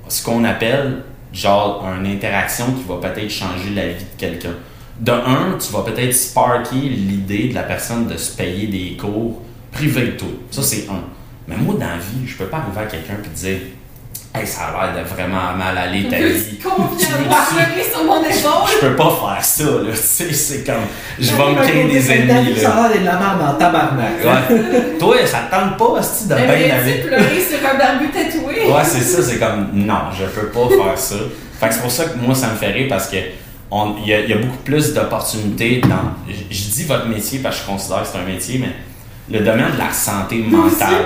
ce qu'on appelle genre une interaction qui va peut-être changer la vie de quelqu'un. De un, tu vas peut-être sparker l'idée de la personne de se payer des cours privés de toi. Ça, c'est un. Mais moi, dans la vie, je peux pas arriver à quelqu'un et dire Hey, ça a l'air de vraiment mal aller ta vie. Sur mon épaule. Je peux pas faire ça, là. *laughs* Tu sais, c'est comme. Je vais me créer des ennemis, là. Ça a l'air de la merde en tabarnak. Ouais. Toi, ça te tente pas, hostie, de bien aller. tu pleurer sur un barbu tatoué. Ouais, c'est ça, c'est comme non, je peux pas faire ça. Fait que c'est pour ça que moi, ça me fait rire parce que il y, y a beaucoup plus d'opportunités dans. Je, dis votre métier parce que je considère que c'est un métier, mais le domaine de la santé mentale.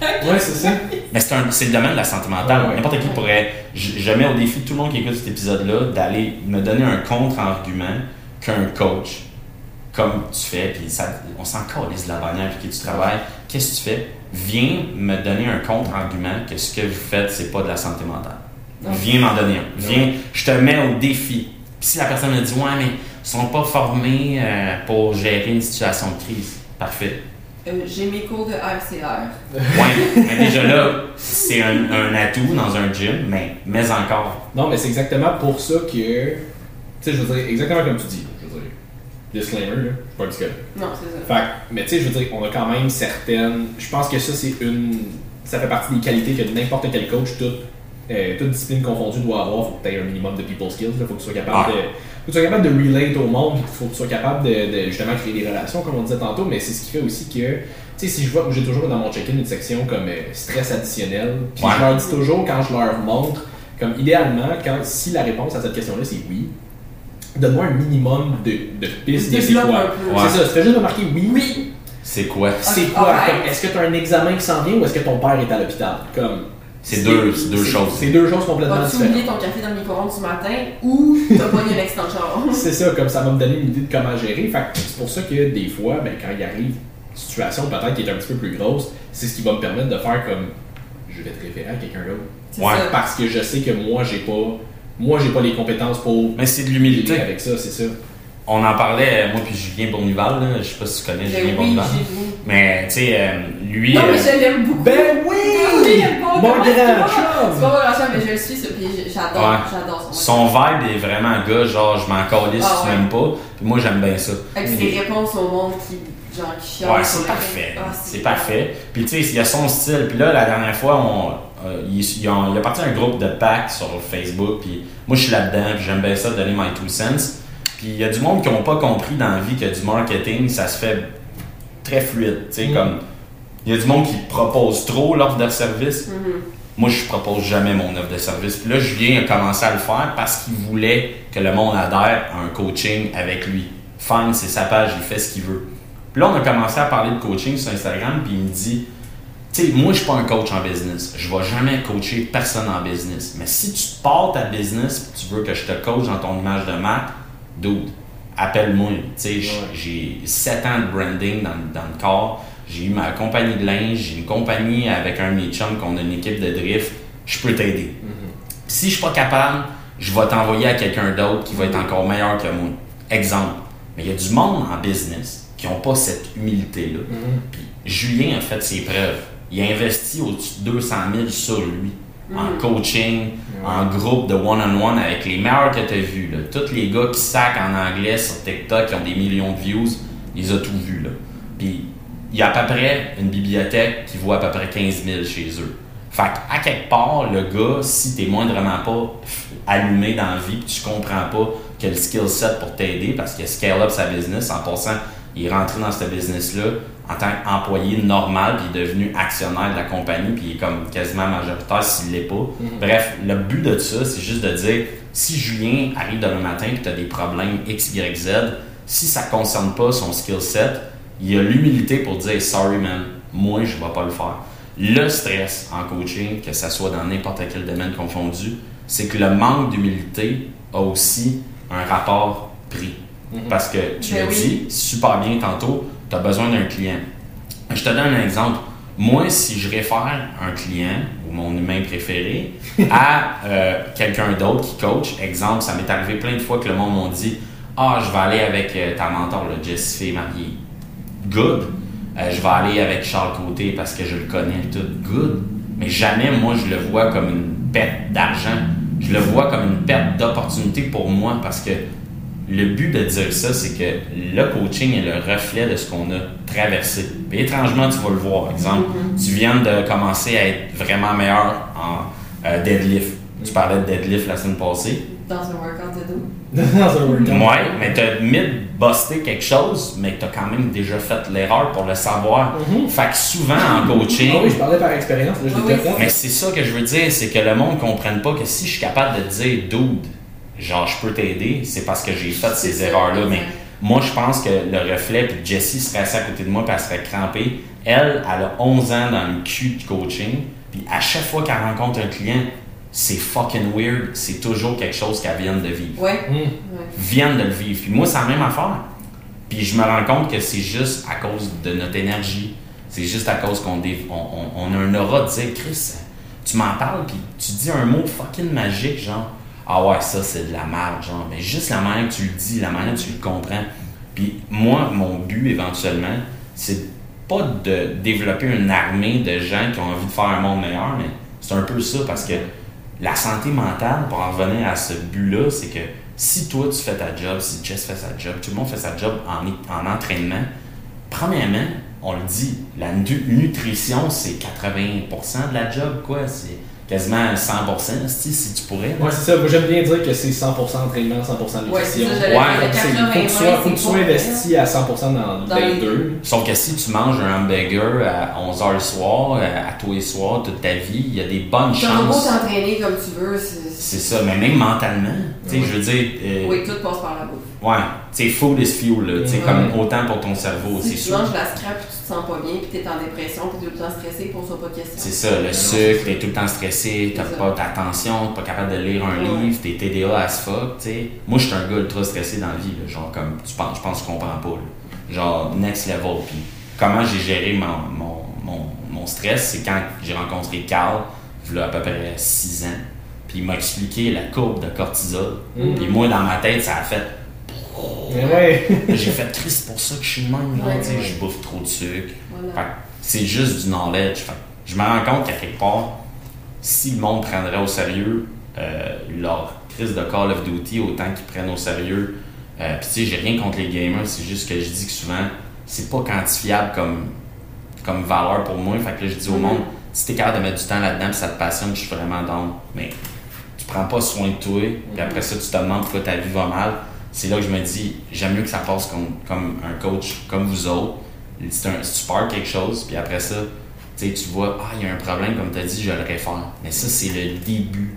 *laughs* Ouais, c'est ça. Mais c'est, un- c'est le domaine de la santé mentale. Ouais, ouais. N'importe qui pourrait. Je, je mets au défi tout le monde qui écoute cet épisode-là d'aller me donner un contre-argument qu'un coach, comme tu fais, puis ça, on s'en calisse de la manière avec qui tu travailles. Qu'est-ce que tu fais? Viens me donner un contre-argument que ce que vous faites, c'est pas de la santé mentale. Non. Viens m'en donner un. Viens, je te mets au défi. Puis si la personne me dit, ouais, mais ils sont pas formés euh, pour gérer une situation de crise. Parfait. Euh, J'ai mes cours de RCR. Ouais, mais déjà là, c'est un, un atout dans un gym, mais, mais encore. Non, mais c'est exactement pour ça que. Tu sais, je veux dire, exactement comme tu dis. Je veux dire, disclaimer, là, je suis pas un psychologue. Non, c'est ça. Fait que, mais tu sais, je veux dire, on a quand même certaines. Je pense que ça, c'est une. Ça fait partie des qualités que n'importe quel coach, toute, euh, toute discipline confondue, doit avoir. Faut que tu aies un minimum de people skills. Il faut que tu sois capable Ouais. de. Faut que tu sois capable de relate au monde, il faut que tu sois capable de, de, justement créer des relations, comme on disait tantôt, mais c'est ce qui fait aussi que, tu sais, si je vois, j'ai toujours dans mon check-in une section comme euh, stress additionnel, puis Ouais. je leur dis toujours quand je leur montre, comme idéalement, quand, si la réponse à cette question-là c'est oui, donne-moi un minimum de, de pistes de c'est quoi. Ouais. C'est ça, tu fais juste remarquer oui. Oui. C'est quoi? C'est quoi? Est-ce que tu as un examen qui s'en vient ou est-ce que ton père est à l'hôpital? Comme, C'est deux, c'est deux choses. C'est deux choses complètement différentes. oublié ton café dans le micro-ondes du matin ou t'as de char? *laughs* C'est ça, comme ça va me donner une idée de comment gérer. Fait que c'est pour ça que des fois, ben, quand il arrive une situation peut-être qui est un petit peu plus grosse, c'est ce qui va me permettre de faire comme je vais te référer à quelqu'un d'autre. Ouais. ça. Parce que je sais que moi j'ai pas moi j'ai pas les compétences pour Mais c'est de l'humilité. avec ça, c'est ça. On en parlait, euh, moi puis Julien Bournival, là, je sais pas si tu connais Mais Julien Ben oui, Bournival. Mais tu sais, euh, lui. Non, mais euh, je l'aime beaucoup. Ben oui! Aime pas. Mon grand c'est pas- chum! C'est pas mon grand chum, mais je le suis, ça, puis j'adore, Ouais. j'adore son Son vibe est vraiment gars, genre je m'en Ah si tu ouais. m'aimes pas. Puis moi j'aime bien ça. Avec Puis- ses réponses au monde qui, genre, qui Ouais, sur c'est parfait. Ah, c'est parfait. Puis tu sais, il y a son style. Puis là, la dernière fois, on, euh, il, il a, il a parti un groupe de packs sur Facebook. Puis moi, je suis là-dedans. Puis j'aime bien ça, donner my two cents. Puis il y a du monde qui n'ont pas compris dans la vie que du marketing, ça se fait très fluide. Tu sais, Mm. comme. Il y a du monde qui propose trop l'offre de service. Mhm. Moi, je propose jamais mon offre de service. Puis là, Julien a commencé à le faire parce qu'il voulait que le monde adhère à un coaching avec lui. Fine, c'est sa page, il fait ce qu'il veut. Puis là, on a commencé à parler de coaching sur Instagram, puis il me dit Tu sais, moi, je suis pas un coach en business. Je vais jamais coacher personne en business. Mais si tu pars ta business puis tu veux que je te coach dans ton image de marque, dude, appelle-moi. J'ai 7 ans de branding dans, dans le corps. J'ai eu ma compagnie de linge, j'ai une compagnie avec un de mes chums qu'on a une équipe de drift. Je peux t'aider. Si je suis pas capable, je vais t'envoyer à quelqu'un d'autre qui va être encore meilleur que moi. Exemple. Mais il y a du monde en business qui n'ont pas cette humilité-là. Puis Julien a fait ses preuves. Il a investi au-dessus de 200 000 sur lui. En coaching, en groupe de one-on-one avec les meilleurs que tu as vus. Là. Tous les gars qui sacent en anglais sur TikTok, qui ont des millions de views, il les a tout. Là. Puis il y a à peu près une bibliothèque qui vaut à peu près 15 000 chez eux. Fait à quelque part, le gars, si t'es moindrement pas allumé dans la vie, puis tu comprends pas que le skill set pour t'aider, parce qu'il a scale up sa business, en passant, il est rentré dans ce business-là en tant qu'employé normal, puis il est devenu actionnaire de la compagnie, puis il est comme quasiment majoritaire s'il l'est pas. Bref, le but de ça, c'est juste de dire, si Julien arrive demain matin et tu as des problèmes X, Y, Z, si ça ne concerne pas son skill set, il a l'humilité pour dire sorry man, moi je vais pas le faire. Le stress en coaching, que ça soit dans n'importe quel domaine confondu, c'est que le manque d'humilité a aussi un rapport prix. Parce que tu Ben l'as oui. dit super bien tantôt, tu as besoin d'un client. Je te donne un exemple. Moi, si je réfère un client ou mon humain préféré *laughs* à euh, quelqu'un d'autre qui coach, exemple, ça m'est arrivé plein de fois que le monde m'a dit Ah, je vais aller avec euh, ta mentor, le Jessie Fay mariée. Good. Euh, je vais aller avec Charles Côté parce que je le connais tout. Good. Mais jamais, moi, je le vois comme une perte d'argent. Je le vois comme une perte d'opportunité pour moi parce que le but de dire ça, c'est que le coaching est le reflet de ce qu'on a traversé. Puis étrangement, tu vas le voir. Exemple, tu viens de commencer à être vraiment meilleur en euh, deadlift. Tu parlais de deadlift la semaine passée. Dans un workout de dos. *laughs* Dans un workout. Ouais, mais tu as mis de buster quelque chose, mais tu as quand même déjà fait l'erreur pour le savoir. Mhm. Fait que souvent en coaching, Ah oui, je parlais par expérience, là, je Ah oui, mais c'est ça que je veux dire, c'est que le monde ne comprenne pas que si je suis capable de dire dude, genre je peux t'aider, c'est parce que j'ai fait ces erreurs-là. Mais moi, je pense que le reflet, puis Jessie serait assise à côté de moi, puis elle serait crampée. Elle, elle a 11 ans dans le cul du coaching, puis à chaque fois qu'elle rencontre un client, c'est fucking weird, c'est toujours quelque chose qu'elle vient de vivre. Ouais. Ouais. Viennent de le vivre. Puis moi, c'est la même affaire. Puis je me rends compte que c'est juste à cause de notre énergie. C'est juste à cause qu'on dé- on, on- on a un aura de dire, Chris, tu m'en parles, puis tu dis un mot fucking magique, genre, ah ouais, ça c'est de la merde, genre. Mais juste la manière que tu le dis, la manière que tu le comprends. Puis moi, mon but éventuellement, c'est pas de développer une armée de gens qui ont envie de faire un monde meilleur, mais c'est un peu ça parce que la santé mentale, pour en revenir à ce but-là, c'est que si toi tu fais ta job, si Jess fait sa job, tout le monde fait sa job en, en entraînement, premièrement, on le dit, la nu- nutrition c'est 80% de la job, quoi. C'est quasiment 100% si, si tu pourrais. Ouais, c'est ça. Moi, j'aime bien dire que c'est 100% entraînement, 100% Ouais, c'est nutrition. Ouais, le C'est- faut que tu 80, sois, faut que tu sois investi à 100% dans, Dans les deux. Sauf que si tu manges un hamburger à 11h le soir, à, à tous les soirs, toute ta vie, il y a des bonnes T'as beau chances. t'entraîner comme tu veux, c'est. C'est ça, mais même mentalement, tu sais, Oui. je veux dire, euh, Oui, tout passe par la bouffe. Ouais, tu sais, food is fuel, là, tu Ouais. comme autant pour ton cerveau, c'est Si tu sûr. manges de la scrap et tu te sens pas bien, puis t'es en dépression, puis t'es tout le temps stressé, pose-toi pas de questions. C'est ça, le sucre, c'est t'es tout le temps stressé, t'as C'est pas d'attention, t'es pas capable de lire un Ouais. livre, t'es TDA as fuck, tu sais. Moi, je suis un gars ultra stressé dans la vie, là, genre comme, tu penses, je pense que tu comprends pas, là. Genre, next level, puis comment j'ai géré mon, mon, mon, mon stress, c'est quand j'ai rencontré Carl, il y a à peu près 6 ans, puis il m'a expliqué la courbe de cortisol, Mm. puis moi, dans ma tête, ça a fait ouais. j'ai fait c'est pour ça que je suis de même, là, Ouais, tu sais, ouais. je bouffe trop de sucre. Voilà. Fait que c'est juste du knowledge. Fait je me rends compte qu'à quelque part, si le monde prendrait au sérieux euh, leur crise de Call of Duty autant qu'ils prennent au sérieux, euh, puis tu sais, j'ai rien contre les gamers, c'est juste que je dis que souvent, c'est pas quantifiable comme, comme valeur pour moi. Fait que là, je dis au Mhm. monde, si t'es capable de mettre du temps là-dedans, puis ça te passionne, je suis vraiment down. Mais tu prends pas soin de toi, puis après ça, tu te demandes pourquoi ta vie va mal. C'est là que je me dis, j'aime mieux que ça passe comme, comme un coach comme vous autres. Un, si tu pars quelque chose, puis après ça, tu vois, ah, il y a un problème, comme tu as dit, je le réfère. Mais ça, c'est le début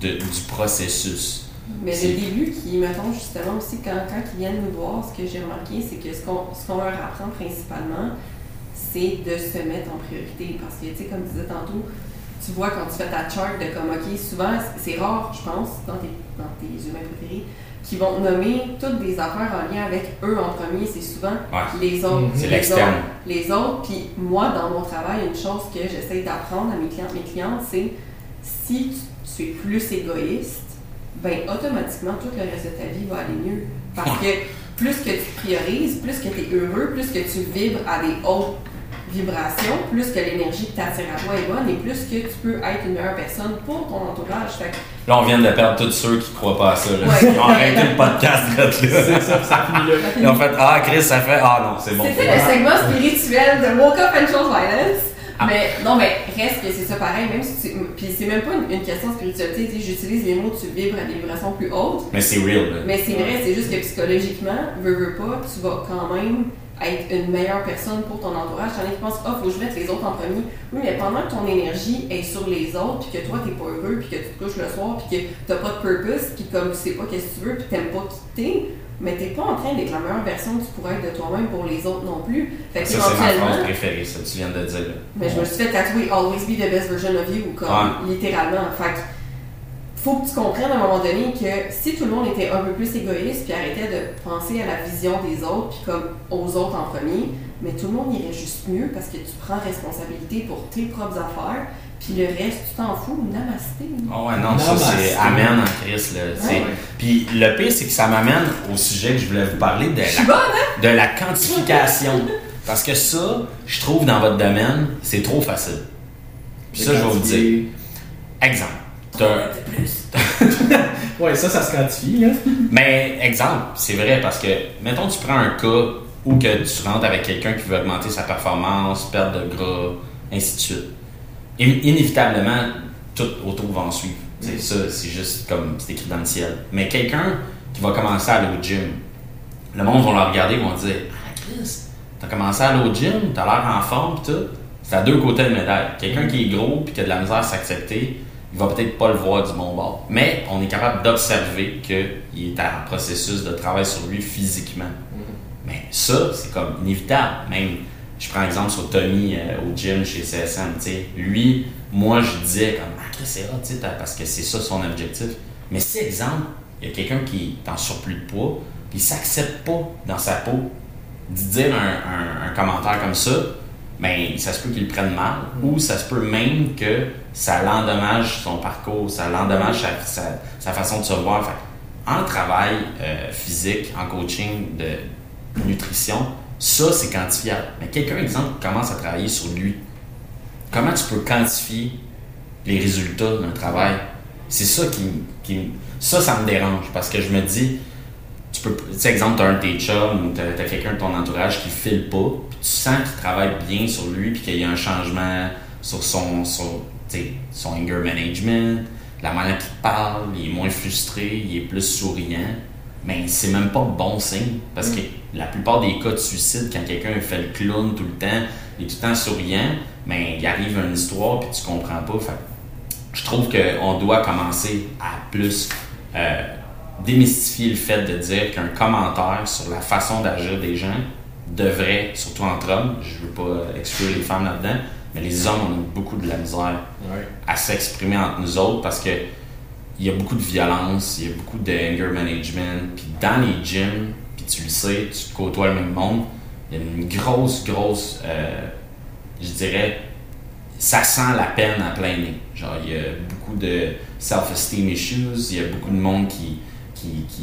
de- du processus. Mais le début qui, mettons, justement aussi, quand, quand ils viennent nous voir, ce que j'ai remarqué, c'est que ce qu'on qu'on leur apprend principalement, c'est de se mettre en priorité. Parce que, tu sais, comme tu disais tantôt, tu vois quand tu fais ta chart de comme, OK, souvent, c'est rare, je pense, dans tes, dans tes humains préférés, qui vont nommer toutes des affaires en lien avec eux en premier. C'est souvent Ouais. les autres. Mhm. C'est les l'externe. autres, Les autres. Puis moi, dans mon travail, une chose que j'essaie d'apprendre à mes clients, mes clientes, c'est si tu, tu es plus égoïste, ben automatiquement, tout le reste de ta vie va aller mieux. Parce que plus que tu priorises, plus que tu es heureux, plus que tu vibres à des hautes plus que l'énergie que tu attires à toi est bonne et plus que tu peux être une meilleure personne pour ton entourage. Fait que Là, on vient de perdre tous ceux qui croient pas à ça. Là. Ouais. Ils ont arrêté le podcast là. C'est ça, ça finit là. Ils ont fait Ah, Chris, ça fait Ah non, c'est bon. C'était le segment spirituel de Woke Up and Chose Violence. Ah. Mais non, mais reste que c'est ça pareil, même si tu. Puis c'est même pas une, une question de spiritualité, tu sais, j'utilise les mots, tu vibres à des vibrations plus hautes. Mais c'est real. Là. Mais c'est vrai, c'est juste que psychologiquement, veux, veux pas, tu vas quand même être une meilleure personne pour ton entourage. T'en as qui pensent, ah, faut que je mette les autres en premier. Oui, mais pendant que ton énergie est sur les autres, puis que toi, t'es pas heureux, puis que tu te couches le soir, puis que t'as pas de purpose, puis comme tu sais pas qu'est-ce que tu veux, puis t'aimes pas quitter, mais t'es pas en train d'être la meilleure version que tu pourrais être de toi-même pour les autres non plus. Fait que Ça, c'est ma phrase préférée, ça, tu viens de dire. Là. mais je me suis fait tatouer Always be the best version of you, comme Ouais. littéralement. Fait que faut que tu comprennes à un moment donné que si tout le monde était un peu plus égoïste puis arrêtait de penser à la vision des autres puis comme aux autres en premier, mais tout le monde irait juste mieux parce que tu prends responsabilité pour tes propres affaires puis le reste, tu t'en fous. Namasté. Oh ouais, non, ça c'est Amen en Christ. Là. Ouais. Puis le pire, c'est que ça m'amène au sujet que je voulais vous parler de la, bonne, hein? de la quantification. *laughs* Parce que ça, je trouve dans votre domaine, c'est trop facile. Puis ça, je vais vous dire. Exemple. *laughs* Ouais, ça, ça se quantifie, là. Mais exemple, c'est vrai parce que, mettons, tu prends un cas où que tu rentres avec quelqu'un qui veut augmenter sa performance, perdre de gras, ainsi de suite. In- inévitablement, tout autour va en suivre. C'est ça, c'est juste comme c'est écrit dans le ciel. Mais quelqu'un qui va commencer à aller au gym, le monde va le regarder et vont dire Ah, Chris, t'as commencé à aller au gym, t'as l'air en forme, pis tout. C'est à deux côtés de médaille. Quelqu'un qui est gros puis qui a de la misère à s'accepter, il va peut-être pas le voir du bon bord. Mais on est capable d'observer qu'il est en processus de travail sur lui physiquement. Mais ça, c'est comme inévitable. Même, je prends exemple sur Tommy euh, au gym chez CSM. Lui, moi, je disais comme, ah, Chris, c'est t'as- parce que c'est ça son objectif. Mais si, exemple, il y a quelqu'un qui est en surplus de poids, puis il s'accepte pas dans sa peau, d'y dire un, un- un commentaire comme ça, ben, ça se peut qu'il prenne mal, ou ça se peut même que ça l'endommage son parcours, ça l'endommage sa, sa- sa façon de se voir. En travail euh, physique, en coaching de nutrition, ça c'est quantifiable. Mais quelqu'un, exemple, commence à travailler sur lui, comment tu peux quantifier les résultats d'un travail? C'est ça qui, qui ça, ça me dérange parce que je me dis, tu peux, tu sais, exemple, tu as un de tes chums ou tu as, quelqu'un de ton entourage qui file pas, puis tu sens qu'il travaille bien sur lui, puis qu'il y a un changement sur son, sur son anger management, la manière qu'il parle, il est moins frustré, il est plus souriant. Mais c'est même pas bon signe. Parce que la plupart des cas de suicide, quand quelqu'un fait le clown tout le temps, il est tout le temps souriant, mais il arrive une histoire puis tu comprends pas. Fait, je trouve qu'on doit commencer à plus euh, démystifier le fait de dire qu'un commentaire sur la façon d'agir des gens devrait, surtout entre hommes, je veux pas exclure les femmes là-dedans, mais les hommes ont beaucoup de la misère à s'exprimer entre nous autres parce que il y a beaucoup de violence, il y a beaucoup de anger management. Puis dans les gyms, puis tu le sais, tu côtoies le même monde, il y a une grosse, grosse, euh, je dirais, ça sent la peine à plein nez. Genre, il y a beaucoup de self-esteem issues, il y a beaucoup de monde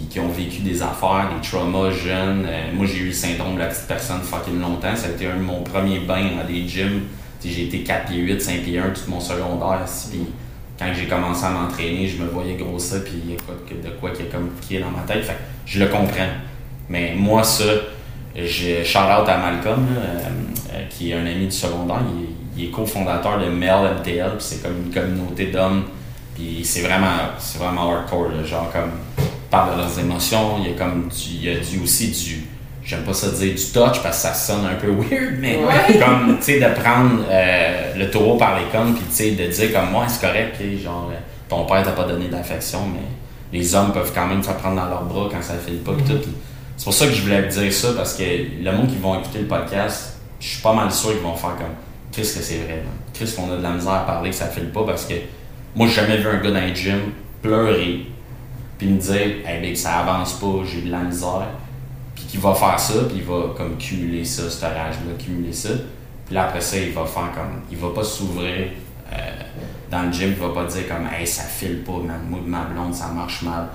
qui, ont vécu des affaires, des traumas jeunes. Euh, moi, j'ai eu le syndrome de la petite personne fucking longtemps. Ça a été un de mon premier bain dans des gyms. J'ai été 4 pieds 8, 5 pieds 1 tout mon secondaire. Puis quand j'ai commencé à m'entraîner, je me voyais grossir, puis il y a de quoi qui est comme dans ma tête. Fait je le comprends. Mais moi, ça, je shout out à Malcolm, euh, euh, qui est un ami du secondaire. Il, est cofondateur de Mel MTL, c'est comme une communauté d'hommes. Puis c'est vraiment, vraiment hardcore, genre comme parle de leurs émotions. Il y a comme il y a du, aussi du j'aime pas ça dire du touch parce que ça sonne un peu *laughs* weird, mais comme, tu sais, de prendre euh, le taureau par les cornes, puis tu sais, de dire comme moi, c'est correct, genre, euh, ton père t'a pas donné d'affection, mais les hommes peuvent quand même se prendre dans leurs bras quand ça fait le pas, mm tout. C'est pour ça que je voulais dire ça, parce que le monde qui vont écouter le podcast, je suis pas mal sûr qu'ils vont faire comme, qu'est-ce que c'est vrai, qu'est-ce qu'on a de la misère à parler que ça fait le pas, parce que moi, j'ai jamais vu un gars dans un gym pleurer, puis me dire, hey, ben, ça avance pas, j'ai de la misère qui va faire ça, puis il va comme cumuler ça, cette rage-là, cumuler ça. Puis là, après ça, il va faire comme. Il va pas s'ouvrir euh, dans le gym, il va pas dire comme Hey, ça file pas, moi ma blonde, ça marche mal.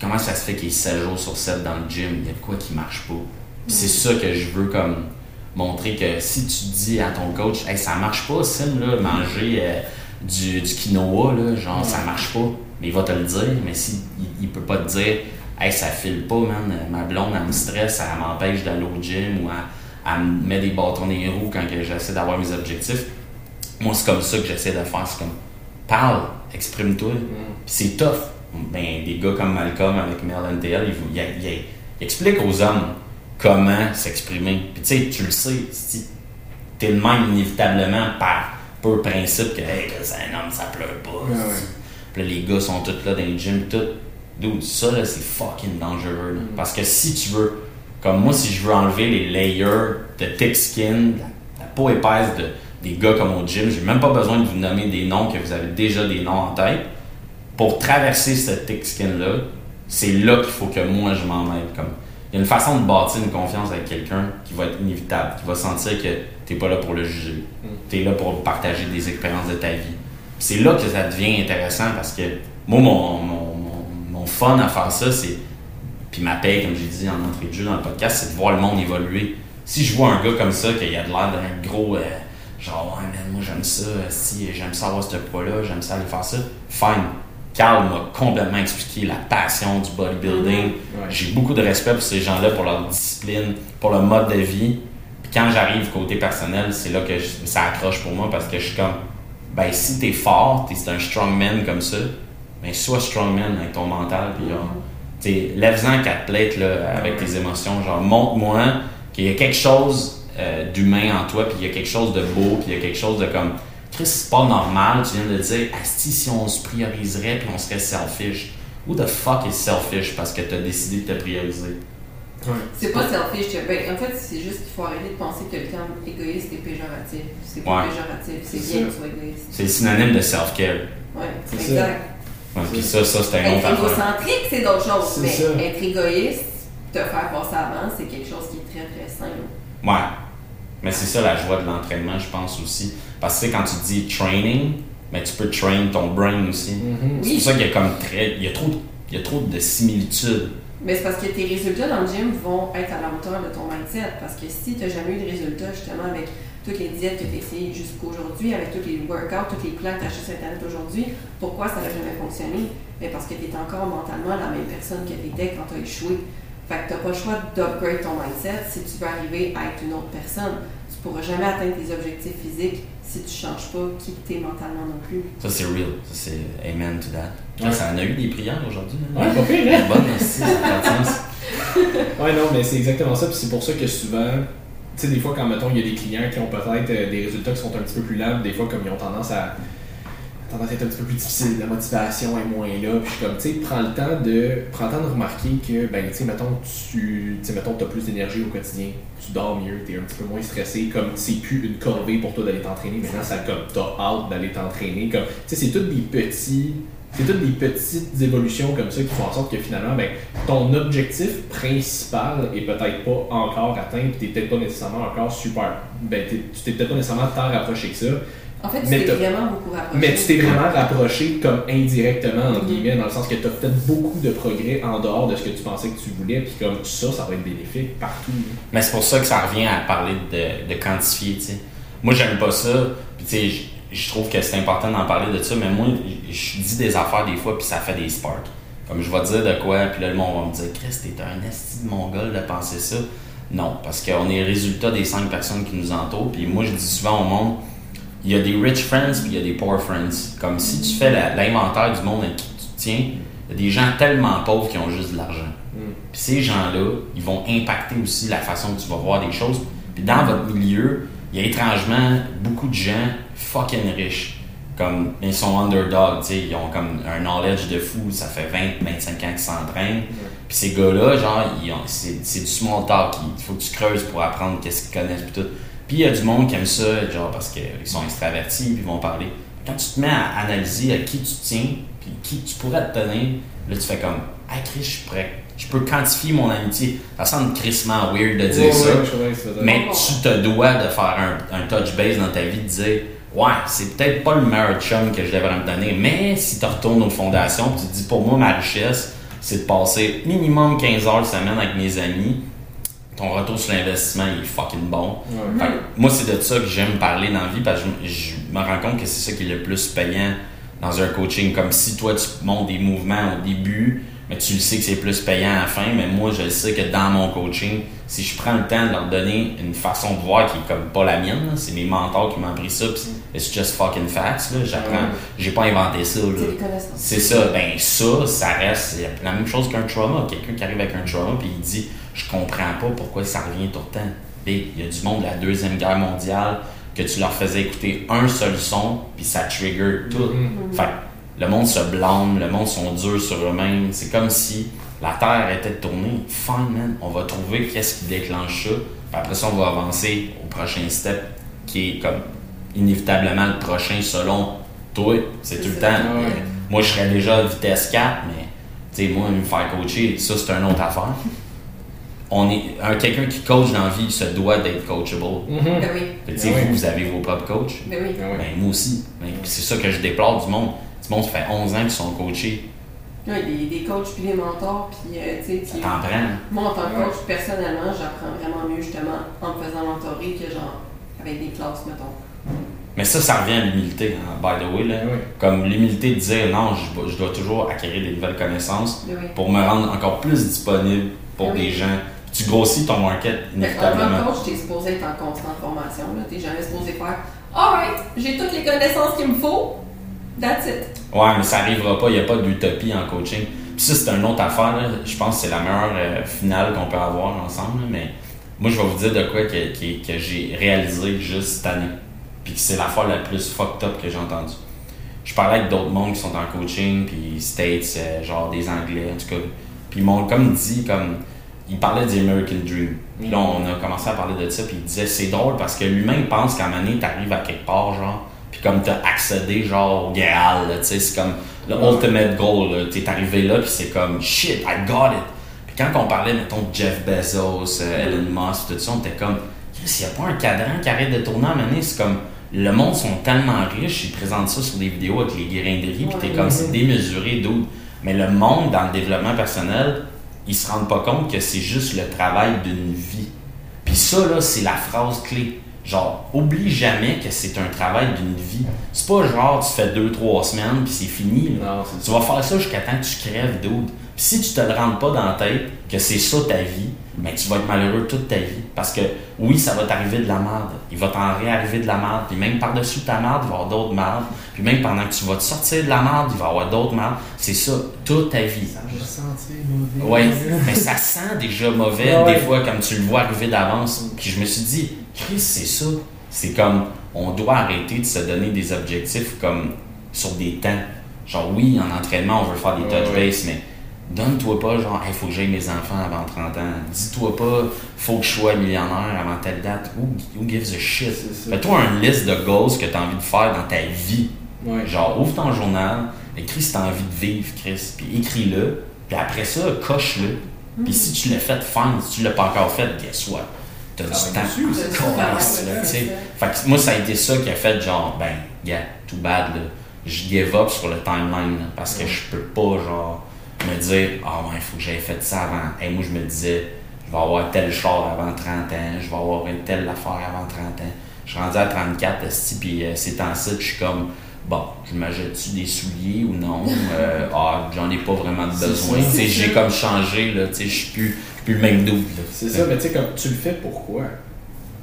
Comment ça se fait qu'il est 7 jours sur 7 dans le gym, il y a de quoi qui marche pas? Puis c'est ça que je veux comme montrer que si tu dis à ton coach Hey, ça marche pas, Sim, là, manger euh, du, du quinoa, là, genre ça marche pas. Mais il va te le dire, mais s'il il peut pas te dire Hey, ça file pas, man. Ma blonde, elle me stresse, elle m'empêche d'aller au gym ou elle, me met des bâtons dans les roues quand j'essaie d'avoir mes objectifs. Moi, c'est comme ça que j'essaie de faire. C'est comme, parle, exprime-toi. Mm. c'est tough. Ben, des gars comme Malcolm avec Mel NTL, il, il, explique aux hommes comment s'exprimer. Puis tu sais, tu le sais, si t'es le même inévitablement par peu principe que, hey, c'est un homme, ça pleure pas. Puis les gars sont tous là dans le gym, tout Dude, ça là, c'est fucking dangereux. Mm. Parce que si tu veux, comme moi, si je veux enlever les layers de thick skin, la, peau épaisse de, des gars comme au gym, j'ai même pas besoin de vous nommer des noms que vous avez déjà des noms en tête. Pour traverser cette thick skin-là, c'est là, qu'il faut que moi je m'en mêle. Comme, il y a une façon de bâtir une confiance avec quelqu'un qui va être inévitable, qui va sentir que tu n'es pas là pour le juger. Mm. Tu es là pour partager des expériences de ta vie. C'est là que ça devient intéressant parce que moi, mon fun à faire ça, c'est. Puis ma paix, comme j'ai dit en entrée de jeu dans le podcast, c'est de voir le monde évoluer. Si je vois un gars comme ça, qui a de l'air d'un gros. Euh, genre, ouais, moi j'aime ça, si j'aime ça avoir ce poids-là, j'aime ça aller faire ça, fine. Carl m'a complètement expliqué la passion du bodybuilding. J'ai beaucoup de respect pour ces gens-là, pour leur discipline, pour leur mode de vie. Puis quand j'arrive côté personnel, c'est là que ça accroche pour moi parce que je suis comme, ben si t'es fort, t'es un strongman comme ça, mais sois strongman avec ton mental, puis genre, lève-en quatre plates là, avec tes émotions. Genre, montre-moi qu'il y a quelque chose euh, d'humain en toi, puis il y a quelque chose de beau, puis il y a quelque chose de comme. Chris, c'est pas normal, tu viens de dire, Asti, si on se prioriserait, puis on serait selfish. Who the fuck is selfish parce que tu as décidé de te prioriser? C'est pas selfish. Ben, en fait, c'est juste qu'il faut arrêter de penser que le terme égoïste est péjoratif. C'est pas péjoratif, c'est bien que tu sois égoïste. C'est le synonyme de self-care. Ouais, exact. Ouais, puis ça, ça c'est un autre Être égocentrique, c'est d'autres choses. Mais être égoïste, te faire passer avant, c'est quelque chose qui est très, très simple. Ouais. Mais c'est ça la joie de l'entraînement, je pense aussi. Parce que quand tu dis training, mais tu peux train ton brain aussi. Mm-hmm. C'est pour ça qu'il y a comme très. Il y a trop, il y a trop de similitudes. Mais c'est parce que tes résultats dans le gym vont être à la hauteur de ton mindset. Parce que si tu n'as jamais eu de résultats justement avec toutes les diètes que tu as essayées jusqu'aujourd'hui, avec tous les workouts, toutes les plans que tu as achetés sur Internet aujourd'hui, pourquoi ça n'a jamais fonctionné? Mais parce que tu es encore mentalement la même personne que tu étais quand tu as échoué. Fait que tu n'as pas le choix d'upgrade ton mindset si tu veux arriver à être une autre personne. Tu pourras jamais atteindre tes objectifs physiques si tu changes pas qui tu es mentalement non plus. Ça, c'est real. Ça, c'est amen to that. Là, Ouais. ça en a eu des prières aujourd'hui. hein? Ouais, pas pire, hein? Bonne, merci, ça fait de sens. *laughs* Ouais, non, mais c'est exactement ça. Puis c'est pour ça que souvent, tu sais, des fois, quand mettons, il y a des clients qui ont peut-être euh, des résultats qui sont un petit peu plus lents, des fois, comme ils ont tendance à tendance à être un petit peu plus difficile, la motivation est moins là. Puis comme, tu sais, prends le temps de prends le temps de remarquer que, ben, tu sais, mettons, tu as plus d'énergie au quotidien, tu dors mieux, tu es un petit peu moins stressé, comme c'est plus une corvée pour toi d'aller t'entraîner, maintenant, ça comme t'as hâte d'aller t'entraîner. Comme, tu sais, c'est toutes des petits. C'est toutes des petites évolutions comme ça qui font en sorte que finalement, ben, ton objectif principal est peut-être pas encore atteint, puis t'es peut-être pas nécessairement encore super. Ben, tu t'es peut-être pas nécessairement tant rapproché que ça, En fait, tu Mais t'es vraiment beaucoup rapproché. mais tu t'es vraiment rapproché comme indirectement, entre Mhm. guillemets, dans le sens que tu as fait beaucoup de progrès en dehors de ce que tu pensais que tu voulais, puis comme ça, ça va être bénéfique partout. là. Mais c'est pour ça que ça revient à parler de, de quantifier, tu sais. Moi, j'aime pas ça. Puis, tu sais, je- je trouve que c'est important d'en parler de ça, mais moi, je je dis des affaires des fois, puis ça fait des sparks. Comme je vais dire de quoi, puis là, le monde va me dire, Chris, t'es un esti de mongol de penser ça. Non, parce qu'on est le résultat des cinq personnes qui nous entourent. Puis moi, je dis souvent au monde, il y a des rich friends, puis il y a des poor friends. Comme si tu fais l'inventaire du monde avec qui tu te tiens, il y a des gens tellement pauvres qui ont juste de l'argent. Puis ces gens-là, ils vont impacter aussi la façon que tu vas voir des choses. Puis dans votre milieu, il y a étrangement beaucoup de gens fucking riches. Comme ils sont underdogs, tu sais, ils ont comme un knowledge de fou, ça fait 20, 25 ans qu'ils s'entraînent. Puis ces gars-là, genre, c'est du small talk. Il faut que tu creuses pour apprendre qu'est-ce qu'ils connaissent puis tout. Puis il y a du monde qui aime ça, genre parce qu'ils sont extravertis puis ils vont parler. Quand tu te mets à analyser à qui tu tiens, puis qui tu pourrais te tenir, là tu fais comme, ah Chris, je pourrais, je peux quantifier mon amitié. Ça semble crissement weird de dire Ouais, ça. ouais. Mais tu te dois de faire un, un touch base dans ta vie, de dire Ouais, c'est peut-être pas le meilleur chum que je devrais me donner, mais si tu retournes aux fondations, tu te dis Pour moi, ma richesse, c'est de passer minimum 15 heures semaine avec mes amis, ton retour sur l'investissement il est fucking bon. Ouais. Fait que moi, c'est de ça que j'aime parler dans la vie parce que je, je me rends compte que c'est ça qui est le plus payant dans un coaching. Comme si toi, tu montes des mouvements au début, mais tu le sais que c'est plus payant à la fin. Mais moi, je le sais que dans mon coaching, si je prends le temps de leur donner une façon de voir qui est comme pas la mienne, c'est mes mentors qui m'ont appris ça, pis it's just fucking facts. là. J'apprends, j'ai pas inventé ça. C'est ça, ben ça, ça reste la même chose qu'un trauma. Quelqu'un qui arrive avec un trauma puis il dit Je comprends pas pourquoi ça revient tout le temps. Il y a du monde de la Deuxième Guerre mondiale que tu leur faisais écouter un seul son puis ça trigger tout. Mhm. Fait que le monde se blâme, le monde sont durs sur eux-mêmes. C'est comme si la Terre était de tourner. Fine, man. On va trouver qu'est-ce qui déclenche ça. Puis après ça, on va avancer au prochain step qui est comme inévitablement le prochain selon toi. C'est tout le temps. Ouais. Moi, je serais déjà à vitesse 4, mais tu sais, moi, me faire coacher, ça, c'est une autre affaire. On est, un, quelqu'un qui coach dans la vie se doit d'être coachable. Mhm. Ben oui, oui. vous, vous avez vos propres coachs. ben oui. Ben, moi aussi. Ben, c'est ça que je déplore du monde. Monde, ça fait 11 ans qu'ils sont coachés. Oui, des, des coachs puis des mentors, puis euh, tu sais, t'en moi en tant que coach, personnellement, j'apprends vraiment mieux justement en me faisant mentorer que genre avec des classes, mettons. Mais ça, ça revient à l'humilité, hein, by the way. Là. Ouais. Comme l'humilité de dire non, je, dois- je dois toujours acquérir des nouvelles connaissances oui. pour me rendre encore plus disponible pour Oui. des gens. Tu grossis ton market Fait qu'en tant inévitablement. que coach, t'es supposé être en constante formation. là. T'es jamais supposé faire Alright, j'ai toutes les connaissances qu'il me faut. That's it. Ouais, mais ça arrivera pas, il n'y a pas d'utopie en coaching. Puis ça, c'est une autre affaire, là. je pense que c'est la meilleure euh, finale qu'on peut avoir ensemble, mais moi, je vais vous dire de quoi que, que- j'ai réalisé juste cette année. Puis que c'est l'affaire la plus fucked up que j'ai entendue. Je parlais avec d'autres mondes qui sont en coaching, puis States, euh, genre des Anglais, en tout cas. Puis ils m'ont comme dit, comme, ils parlaient du American Dream. Puis là, on a commencé à parler de ça, puis il disait, c'est drôle parce que il pense qu'à un moment donné, t'arrives à quelque part, genre, puis comme t'as accédé, genre, au Graal, tu sais, c'est comme le ultimate goal, là. T'es arrivé là, puis c'est comme, shit, I got it. Puis quand on parlait, mettons, de Jeff Bezos, euh, Elon Musk, tout ça, on était comme, s'il n'y a pas un cadran qui arrête de tourner à donné, c'est comme, le monde sont tellement riches, ils présentent ça sur des vidéos avec les grains de riz, puis t'es Ouais. comme, c'est démesuré, d'où. Mais le monde, dans le développement personnel, ils se rendent pas compte que c'est juste le travail d'une vie. Puis ça, là, c'est la phrase clé. Genre, oublie jamais que c'est un travail d'une vie. C'est pas genre, tu fais deux, trois semaines, puis c'est fini. là. Non, c'est Tu vas faire ça jusqu'à temps que tu crèves, dude. Puis si tu te le rends pas dans la tête que c'est ça ta vie, mais tu vas être malheureux toute ta vie. Parce que oui, ça va t'arriver de la merde. Il va t'en réarriver de la merde. Puis même par-dessus ta merde, il va y avoir d'autres merdes. Puis même pendant que tu vas te sortir de la merde, il va y avoir d'autres merdes. C'est ça, toute ta vie. Ça va sentir mauvais. Oui, mais ça sent déjà mauvais Ouais, ouais. des fois comme tu le vois arriver d'avance. Puis je me suis dit, Chris, c'est ça. C'est comme, on doit arrêter de se donner des objectifs comme sur des temps. Genre, oui, en entraînement, on veut faire des touch base, mais donne-toi pas, genre, il faut que j'aie mes enfants avant 30 ans. Dis-toi pas, faut que je sois millionnaire avant telle date. Who, who gives a shit? Fais-toi une liste de goals que tu as envie de faire dans ta vie. Ouais. Genre, ouvre ton journal, écris si t'as envie de vivre, Chris, puis écris-le, puis après ça, coche-le. Puis si tu l'as fait, fine. Si tu l'as pas encore fait, guess what? T'as du temps. dessus, là, Fait que moi, ça a été ça qui a fait genre, ben, yeah, too bad, là. Je give up sur le timeline, là, parce que je peux pas, genre, me dire, ah ouais, il faut que j'aie fait ça avant. Et moi, je me disais, je vais avoir tel char avant 30 ans, je vais avoir une telle affaire avant 30 ans. Je suis rendu à 34, esti, puis euh, ces temps-ci, je suis comme, bon, je m'achète-tu des souliers ou non? Euh, ah, j'en ai pas vraiment besoin. J'ai comme changé, là, tu sais, je suis plus, plus le même doute. là. C'est ça, mais tu sais, comme tu le fais pourquoi?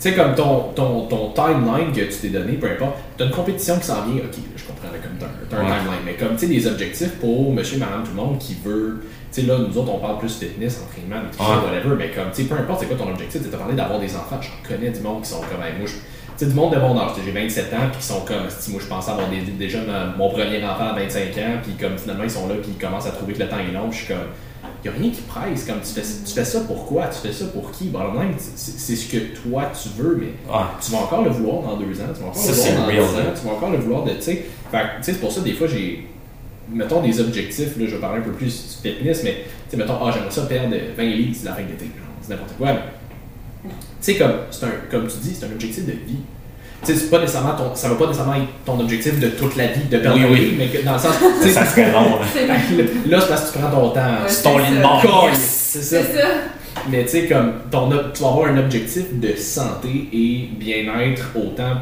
Tu sais, comme ton, ton, ton timeline que tu t'es donné, peu importe, tu as une compétition qui s'en vient, ok, là, je comprends, là, comme t'as un, t'as Ouais. timeline, mais comme tu sais, des objectifs pour monsieur, madame, tout le monde qui veut. Tu sais, là, nous autres, on parle plus fitness, entraînement, nutrition, Ouais. whatever, mais comme, tu sais, peu importe c'est quoi ton objectif, tu as parlé d'avoir des enfants, j'en connais du monde qui sont comme, hey, moi, je. Tu sais, du monde de mon âge, j'ai 27 ans, puis qui sont comme, si moi je pensais avoir des, déjà mon premier enfant à 25 ans, puis comme finalement ils sont là, puis ils commencent à trouver que le temps est long, puis je suis comme, il n'y a rien qui presse. Comme tu fais, tu fais ça pourquoi Tu fais ça pour qui? Bon, même, c'est ce que toi tu veux, mais tu vas encore le vouloir dans deux ans, tu vas encore Ça, le vouloir dans dix ans, tu vas encore le vouloir de. Tu sais, c'est pour ça, des fois, j'ai. Mettons des objectifs, là, je vais parler un peu plus fitness, mais tu sais, mettons, ah, j'aimerais ça perdre 20 livres d'ici la fin de l'été. C'est n'importe quoi. mais Tu sais, comme, un, comme tu dis, c'est un objectif de vie. Tu sais, c'est pas nécessairement ton, ça va pas nécessairement être ton objectif de toute la vie de perdre Oui, 20 oui. mais que dans le sens. tu sais, Ça serait long, là. C'est Là, c'est parce que tu prends ton temps. Ouais, C'est ton lit de mort. C'est ça. Mais tu sais, comme ton, tu vas avoir un objectif de santé et bien-être autant,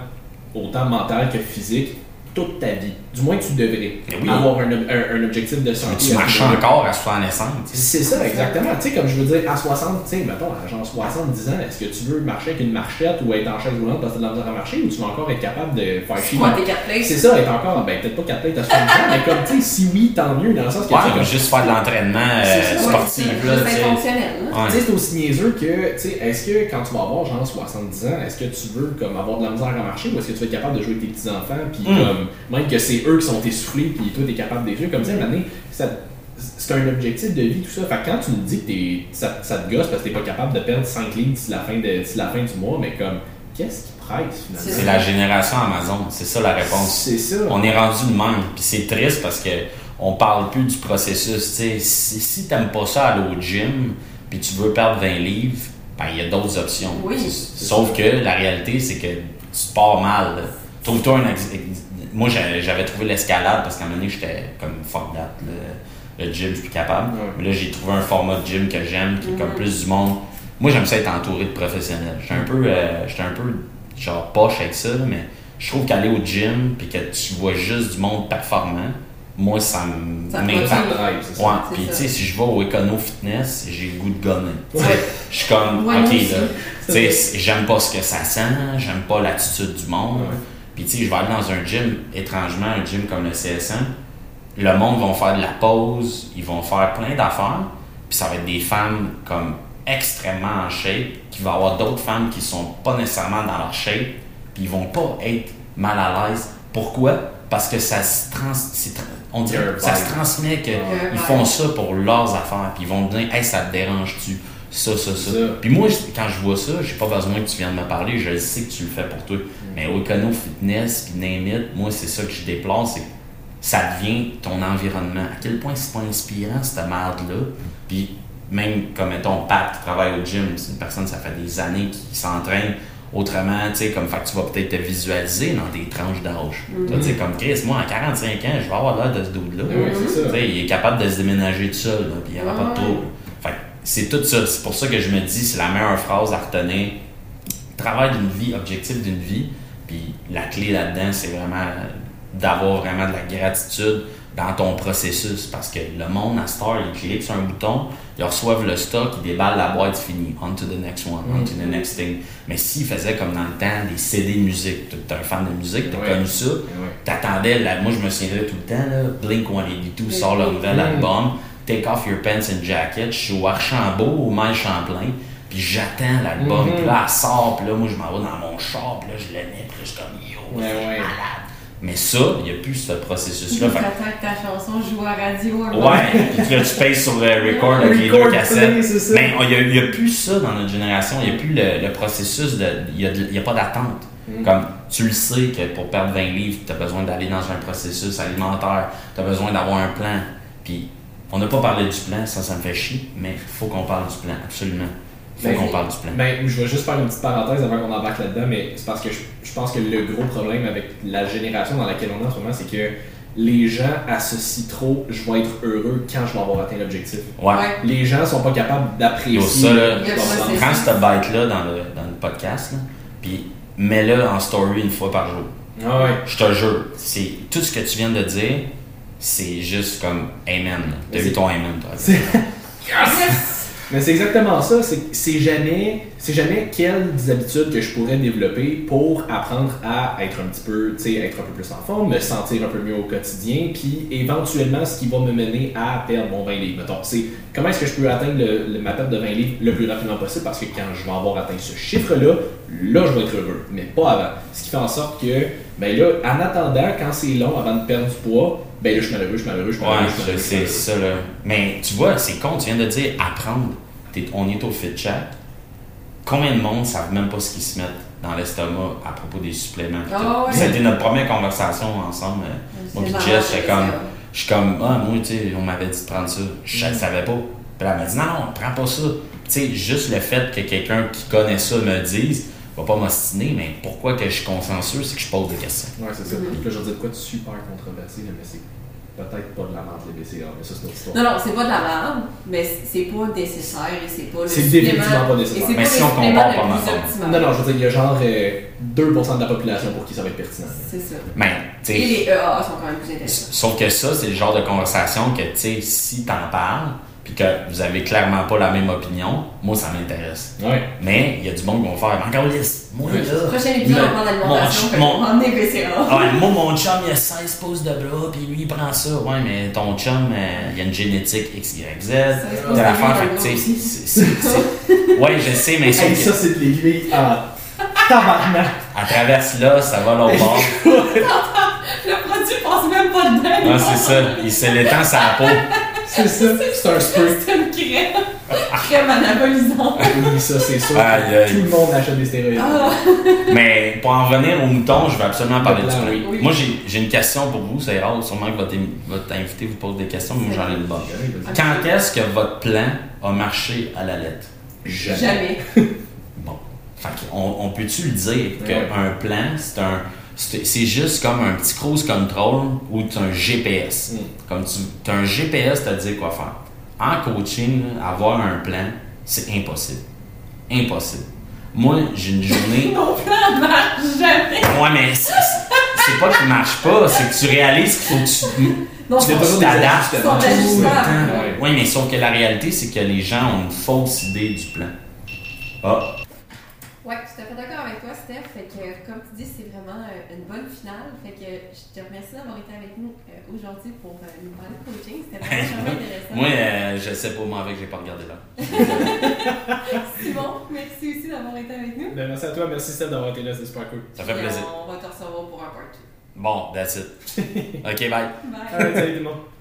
autant mental que physique toute ta vie. Du moins, tu devrais oui. avoir un, un- un objectif de santé. Tu marches encore à soi naissance. C'est ça, exactement. Tu sais, comme je veux dire, à 60, tu sais, mettons, à genre 70 ans, est-ce que tu veux marcher avec une marchette ou être en chaise roulante parce que tu as de la misère à marcher ou tu vas encore être capable de faire chier? Moi, tes quatre places. C'est ça, être encore, ben peut-être pas 4 plates à 70 ans, mais comme, tu sais, si oui, tant mieux, dans le sens que, tu Ouais, comme- juste faire de l'entraînement euh, C'est ça, ouais, sportif, c'est là, tu fonctionnel. là. Ouais. Tu sais, c'est aussi niaiseux que, tu sais, est-ce que quand tu vas avoir genre 70 ans, est-ce que tu veux comme avoir de la misère à marcher ou est-ce que tu vas être capable de jouer avec tes petits-enfants, puis Mm. comme, même que c'est eux qui sont essoufflés, puis toi t'es capable des trucs, comme ça, ça- c'est un objectif de vie, tout ça. Fait que quand tu me dis que t'es, ça, ça te gosse parce que t'es pas capable de perdre 5 lignes d'ici la, fin de, la fin du mois, mais comme, qu'est-ce qui presse finalement? C'est la génération Amazon, c'est ça la réponse. C'est ça. On est rendu de même, puis c'est triste parce que on parle plus du processus. Si, si t'aimes pas ça aller au gym, puis tu veux perdre 20 livres, ben il y a d'autres options. Oui. Sauf que la réalité, c'est que tu pars mal. Trouve-toi un Moi, j'a- j'avais trouvé l'escalade parce qu'à un moment donné, j'étais comme fuck that. Le, le gym, je suis plus capable. Ouais. Mais là, j'ai trouvé un format de gym que j'aime, qui est comme plus du monde. Moi, j'aime ça être entouré de professionnels. J'étais un peu, euh, j'étais un peu genre poche avec ça, mais je trouve qu'aller au gym puis que tu vois juste du monde performant, moi, ça me Ça te m'impacte. motive. drive, c'est ça. Ouais, puis tu sais, si je vais au Econo Fitness, j'ai le goût de gonner. Tu sais, Ouais. Je suis comme, Ouais, ok, là, tu sais, c'est- j'aime pas ce que ça sent, j'aime pas l'attitude du monde. Ouais. Puis tu sais, je vais aller dans un gym, étrangement, un gym comme le CSN, le monde va faire de la pause, ils vont faire plein d'affaires, puis ça va être des femmes comme extrêmement en shape, qui va avoir d'autres femmes qui sont pas nécessairement dans leur shape, puis ils vont pas être mal à l'aise. Pourquoi? Parce que ça se trans... On dirait, ça se transmet que un ils vibe. font ça pour leurs affaires, puis ils vont te dire, hey, ça te dérange-tu? Ça, ça, ça. Ça. Puis moi, quand je vois ça, j'ai pas besoin que tu viennes me parler, je sais que tu le fais pour toi. Mais au Econo Fitness, puis name it, moi, c'est ça que je déplore, c'est que ça devient ton environnement. À quel point c'est pas inspirant, cette merde-là? Puis même comme, mettons, Pat qui travaille au gym, c'est une personne, ça fait des années qui s'entraîne autrement, tu sais, comme, fait que tu vas peut-être te visualiser dans des tranches d'âge. Toi, tu sais, comme Chris, moi, à 45 ans, je vais avoir l'air de ce dude-là. C'est ça. Tu sais, il est capable de se déménager tout seul, puis il n'y aura pas de trouble. Fait que c'est tout ça. C'est pour ça que je me dis, c'est la meilleure phrase à retenir. Travail d'une vie, objectif d'une vie. Puis la clé là-dedans, c'est vraiment d'avoir vraiment de la gratitude dans ton processus. Parce que le monde, à Star, ils cliquent sur un bouton, ils reçoivent le stock, ils déballent la boîte, fini. On to the next one, on to the next thing. Mais s'ils faisaient comme dans le temps des CD musique, t'es un fan de musique, t'as Ouais. connu ça, Ouais. t'attendais, la- moi je me souviendrai tout le temps, là, Blink 182 sort leur nouvel Mm. album, Take Off Your Pants and Jacket, je suis au Archambault, au Mail Champlain, puis j'attends l'album, Mhm. puis là elle sort, puis là moi je m'en vais dans mon char, puis là je le mets, puis là je suis comme yo, Ouais, c'est ouais. malade. Mais ça, il n'y a plus ce processus-là. Tu attends que ta chanson joue à radio. Ouais, puis là, tu payes sur le record avec les deux cassettes. Mais il n'y a, plus ça dans notre génération. Il n'y a plus le, le processus de. Il n'y a, a pas d'attente. Mm. Comme tu le sais que pour perdre 20 livres, tu as besoin d'aller dans un processus alimentaire, tu as besoin d'avoir un plan. Puis on n'a pas parlé du plan, ça, ça me fait chier, mais il faut qu'on parle du plan, absolument. Ben, qu'on parle du plan. Ben, je vais juste faire une petite parenthèse avant qu'on embarque là-dedans, mais c'est parce que je, je pense que le gros problème avec la génération dans laquelle on est en ce moment, c'est que les gens associent trop je vais être heureux quand je vais avoir atteint l'objectif. Ouais. Ouais. Les gens sont pas capables d'apprécier. Prends cette bête-là dans le, dans le podcast, là, puis mets-le en story une fois par jour. Ah ouais. Je te jure, c'est tout ce que tu viens de dire, c'est juste comme Amen. T'as c'est- ton Amen, toi. *laughs* Yes! Mais c'est exactement ça, c'est jamais, jamais quelles habitudes que je pourrais développer pour apprendre à être un petit peu, tu sais, être un peu plus en forme, me sentir un peu mieux au quotidien, puis éventuellement ce qui va me mener à perdre mon 20 livres. C'est comment est-ce que je peux atteindre le, le- ma perte de 20 livres le plus rapidement possible? Parce que quand je vais avoir atteint ce chiffre-là, là je vais être heureux, mais pas avant. Ce qui fait en sorte que, ben là, en attendant, quand c'est long avant de perdre du poids, ben là je suis malheureux, je suis malheureux, je suis malheureux, Ouais, malheureux, c'est ça, là. Mais tu vois, c'est con, tu viens de dire apprendre. T'es- on est au fit chat. Combien de monde ne savent même pas ce qu'ils se mettent dans l'estomac à propos des suppléments? pis Ah ouais. C'était notre première conversation ensemble. euh, Moi, puis C'est Jess, j'étais comme, je suis comme, ah, moi, tu sais, on m'avait dit de prendre ça. Je ne Mm. savais pas. Puis elle m'a dit, non, non, prends pas ça. Tu sais, juste le fait que quelqu'un qui connaît ça me dise, va pas m'ostiner, mais pourquoi que je suis consciencieux, c'est que je pose des questions. Ouais, c'est ça. Mhm. Puis là, je vais dire de quoi de super controversé, là, mais c'est peut-être pas de la menthe, les BCA, mais ça, c'est notre histoire. Non, non, c'est pas de la merde, mais c'est pas nécessaire et c'est pas le C'est supplément- définitivement pas nécessaire. Mais pas si on compare par optimal. Non, non, je veux dire, il y a genre euh, 2% de la population pour qui ça va être pertinent. C'est ça. Mais, tu sais, Et les EA sont quand même plus intéressants. Sauf que ça, c'est le genre de conversation que, tu sais, si t'en parles, puis que vous avez clairement pas la même opinion, moi, ça m'intéresse. Ouais. Mais il y a du monde qui vont faire, encore lisse, moi, Oui. là. Prochain épisode, on parle d'alimentation, mon- mon-. Ah ouais, moi, mon chum, il a 16 pouces de bras, puis lui, il prend ça. Ouais, mais ton chum, euh, il a une génétique XYZ. T'as de l'affaire, fait que, tu sais, Ouais, je sais, mais Hey, ça, c'est de l'aiguille en tabarnak. à traverse là, ça va l'autre bord. *laughs* Le produit passe même pas dedans. Ah, c'est ça. Il se l'étend sa peau. C'est ça, c'est un spray. C'est une crème. Crème anabolisante. Oui, ça, c'est sûr. Aïe, que aïe. Tout le monde achète des stéroïdes. Ah. Mais pour en revenir au mouton, je vais absolument parler Le du oui. Oui. Moi, j'ai j'ai une question pour vous. C'est rare, sûrement que votre, invité vous pose des questions, mais moi, j'en ai une bonne. Quand est-ce que votre plan a marché à la lettre? Jamais. Jamais. Bon. Fait on, on peut-tu le dire Ouais. qu'un plan, c'est un. C'est juste comme un petit cruise control ou tu un GPS. Mm. Comme tu as un GPS, tu te dit quoi faire. En coaching, avoir un plan, c'est impossible. Impossible. Moi, j'ai une journée. *laughs* Mon plan marche jamais. Ouais, mais c'est pas qu'il marche pas, c'est que tu réalises qu'il faut que tu. Non, Tu t'adaptes. sont ajustables. Ouais. Oui, mais sauf que la réalité, c'est que les gens ont une fausse idée du plan. Ah, Ouais, tout à fait d'accord avec toi, Steph. Fait que, comme tu dis, c'est vraiment euh, une bonne finale. Fait que je te remercie d'avoir été avec nous euh, aujourd'hui pour euh, nous parler de coaching. C'était vraiment *laughs* intéressant. moi, euh, je sais pas moi avec, j'ai pas regardé là. *laughs* Simon, merci aussi d'avoir été avec nous. Ben, merci à toi, merci Steph d'avoir été là, c'est super cool. Ça fait plaisir. On va te recevoir pour un part 2. Bon, that's it. *laughs* Ok, bye. Bye. Salut tout le monde.